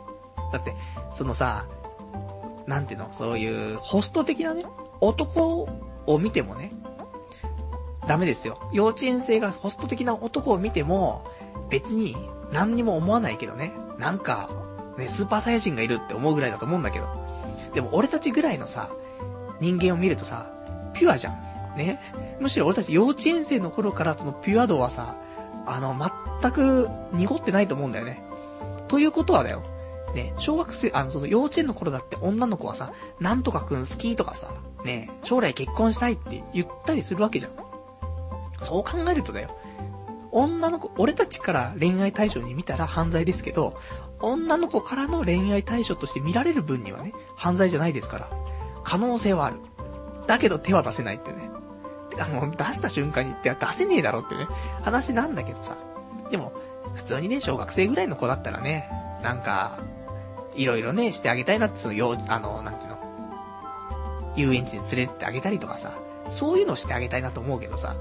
だって、そのさ、なんていうの、そういうホスト的なね、男を見てもね、ダメですよ。幼稚園生がホスト的な男を見ても、別に何にも思わないけどね。なんか、ね、スーパーサイヤ人がいるって思うぐらいだと思うんだけど。でも俺たちぐらいのさ、人間を見るとさ、ピュアじゃん。ね？むしろ俺たち幼稚園生の頃からそのピュア度はさ、あの、全く濁ってないと思うんだよね。ということはだよ。ね、小学生、あの、その幼稚園の頃だって女の子はさ、なんとかくん好きとかさ、ね、将来結婚したいって言ったりするわけじゃん。そう考えるとだよ。女の子、俺たちから恋愛対象に見たら犯罪ですけど、女の子からの恋愛対象として見られる分にはね、犯罪じゃないですから。可能性はある。だけど手は出せないっていうね。あの、出した瞬間に手は出せねえだろってね、話なんだけどさ。でも、普通にね、小学生ぐらいの子だったらね、なんか、いろいろね、してあげたいなって、その、よあの、なんていうの、遊園地に連れてってあげたりとかさ、そういうのしてあげたいなと思うけどさ、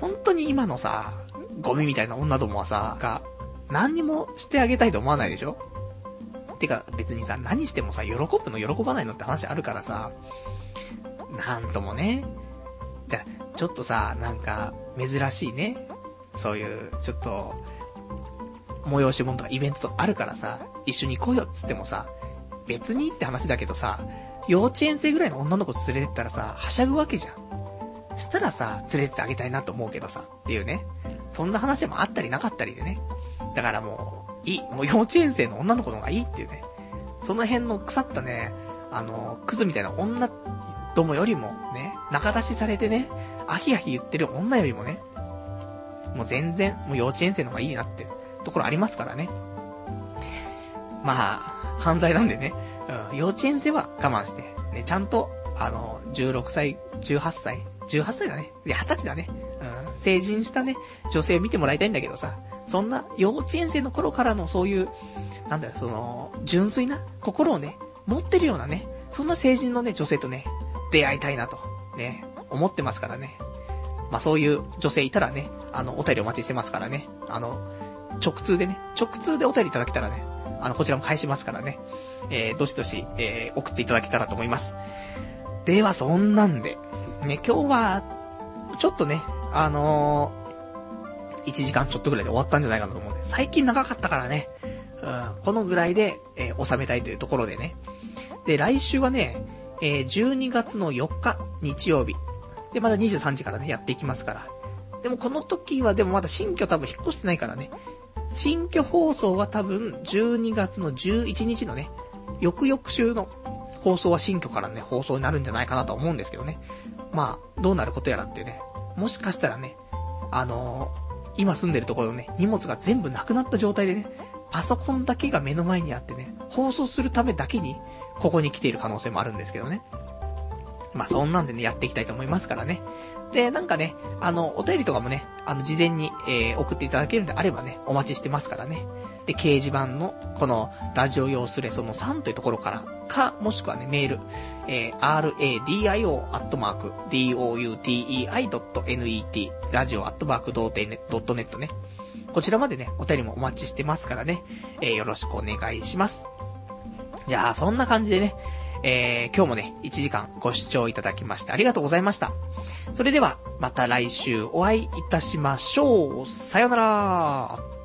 本当に今のさ、ゴミみたいな女どもはさ、が、何にもしてあげたいと思わないでしょ？てか、別にさ、何してもさ、喜ぶの喜ばないのって話あるからさ、なんともね。じゃ、ちょっとさ、なんか、珍しいね。そういう、ちょっと、催し物とかイベントとかあるからさ、一緒に行こうよっつってもさ、別にって話だけどさ、幼稚園生ぐらいの女の子連れてったらさ、はしゃぐわけじゃん。したらさ、連れてってあげたいなと思うけどさ、っていうね。そんな話もあったりなかったりでね。だからもう、いい。もう幼稚園生の女の子の方がいいっていうね。その辺の腐ったね、あの、クズみたいな女どもよりもね、仲出しされてね、アヒアヒ言ってる女よりもね、もう全然、もう幼稚園生の方がいいなってところありますからね。まあ、犯罪なんでね、うん、幼稚園生は我慢して、ね、ちゃんと、あの、16歳、18歳、18歳だね。いや、20歳だね。うん、成人したね、女性を見てもらいたいんだけどさ、そんな幼稚園生の頃からのそういう、なんだよ、その、純粋な心をね、持ってるようなね、そんな成人のね、女性とね、出会いたいなと、ね、思ってますからね。まあ、そういう女性いたらね、あの、お便りお待ちしてますからね。あの、直通でね、直通でお便りいただけたらね、あの、こちらも返しますからね。えー、どしどし、えー、送っていただけたらと思います。では、そんなんで、ね、今日は、ちょっとね、あのー、1時間ちょっとぐらいで終わったんじゃないかなと思うんで、最近長かったからね、うん、このぐらいで、えー、収めたいというところでね。で、来週はね、えー、12月の4日、日曜日。で、まだ23時からね、やっていきますから。でもこの時はでもまだ新居多分引っ越してないからね。新居放送は多分12月の11日のね、翌々週の放送は新居からね、放送になるんじゃないかなと思うんですけどね。まあ、どうなることやらってね。もしかしたらね、あのー、今住んでるところのね、荷物が全部なくなった状態でね、パソコンだけが目の前にあってね、放送するためだけに、ここに来ている可能性もあるんですけどね。まあ、そんなんでね、やっていきたいと思いますからね。で、なんかね、あの、お便りとかもね、あの、事前に、えー、送っていただけるんであればね、お待ちしてますからね。で、掲示板の、この、ラジオ用スレその3というところから、か、もしくはね、メール、えー、radio.doutei.net、ラジオ .net ね。こちらまでね、お便りもお待ちしてますからね、えー、よろしくお願いします。じゃあ、そんな感じでね、えー、今日もね、1時間ご視聴いただきましてありがとうございました。それでは、また来週お会いいたしましょう。さよなら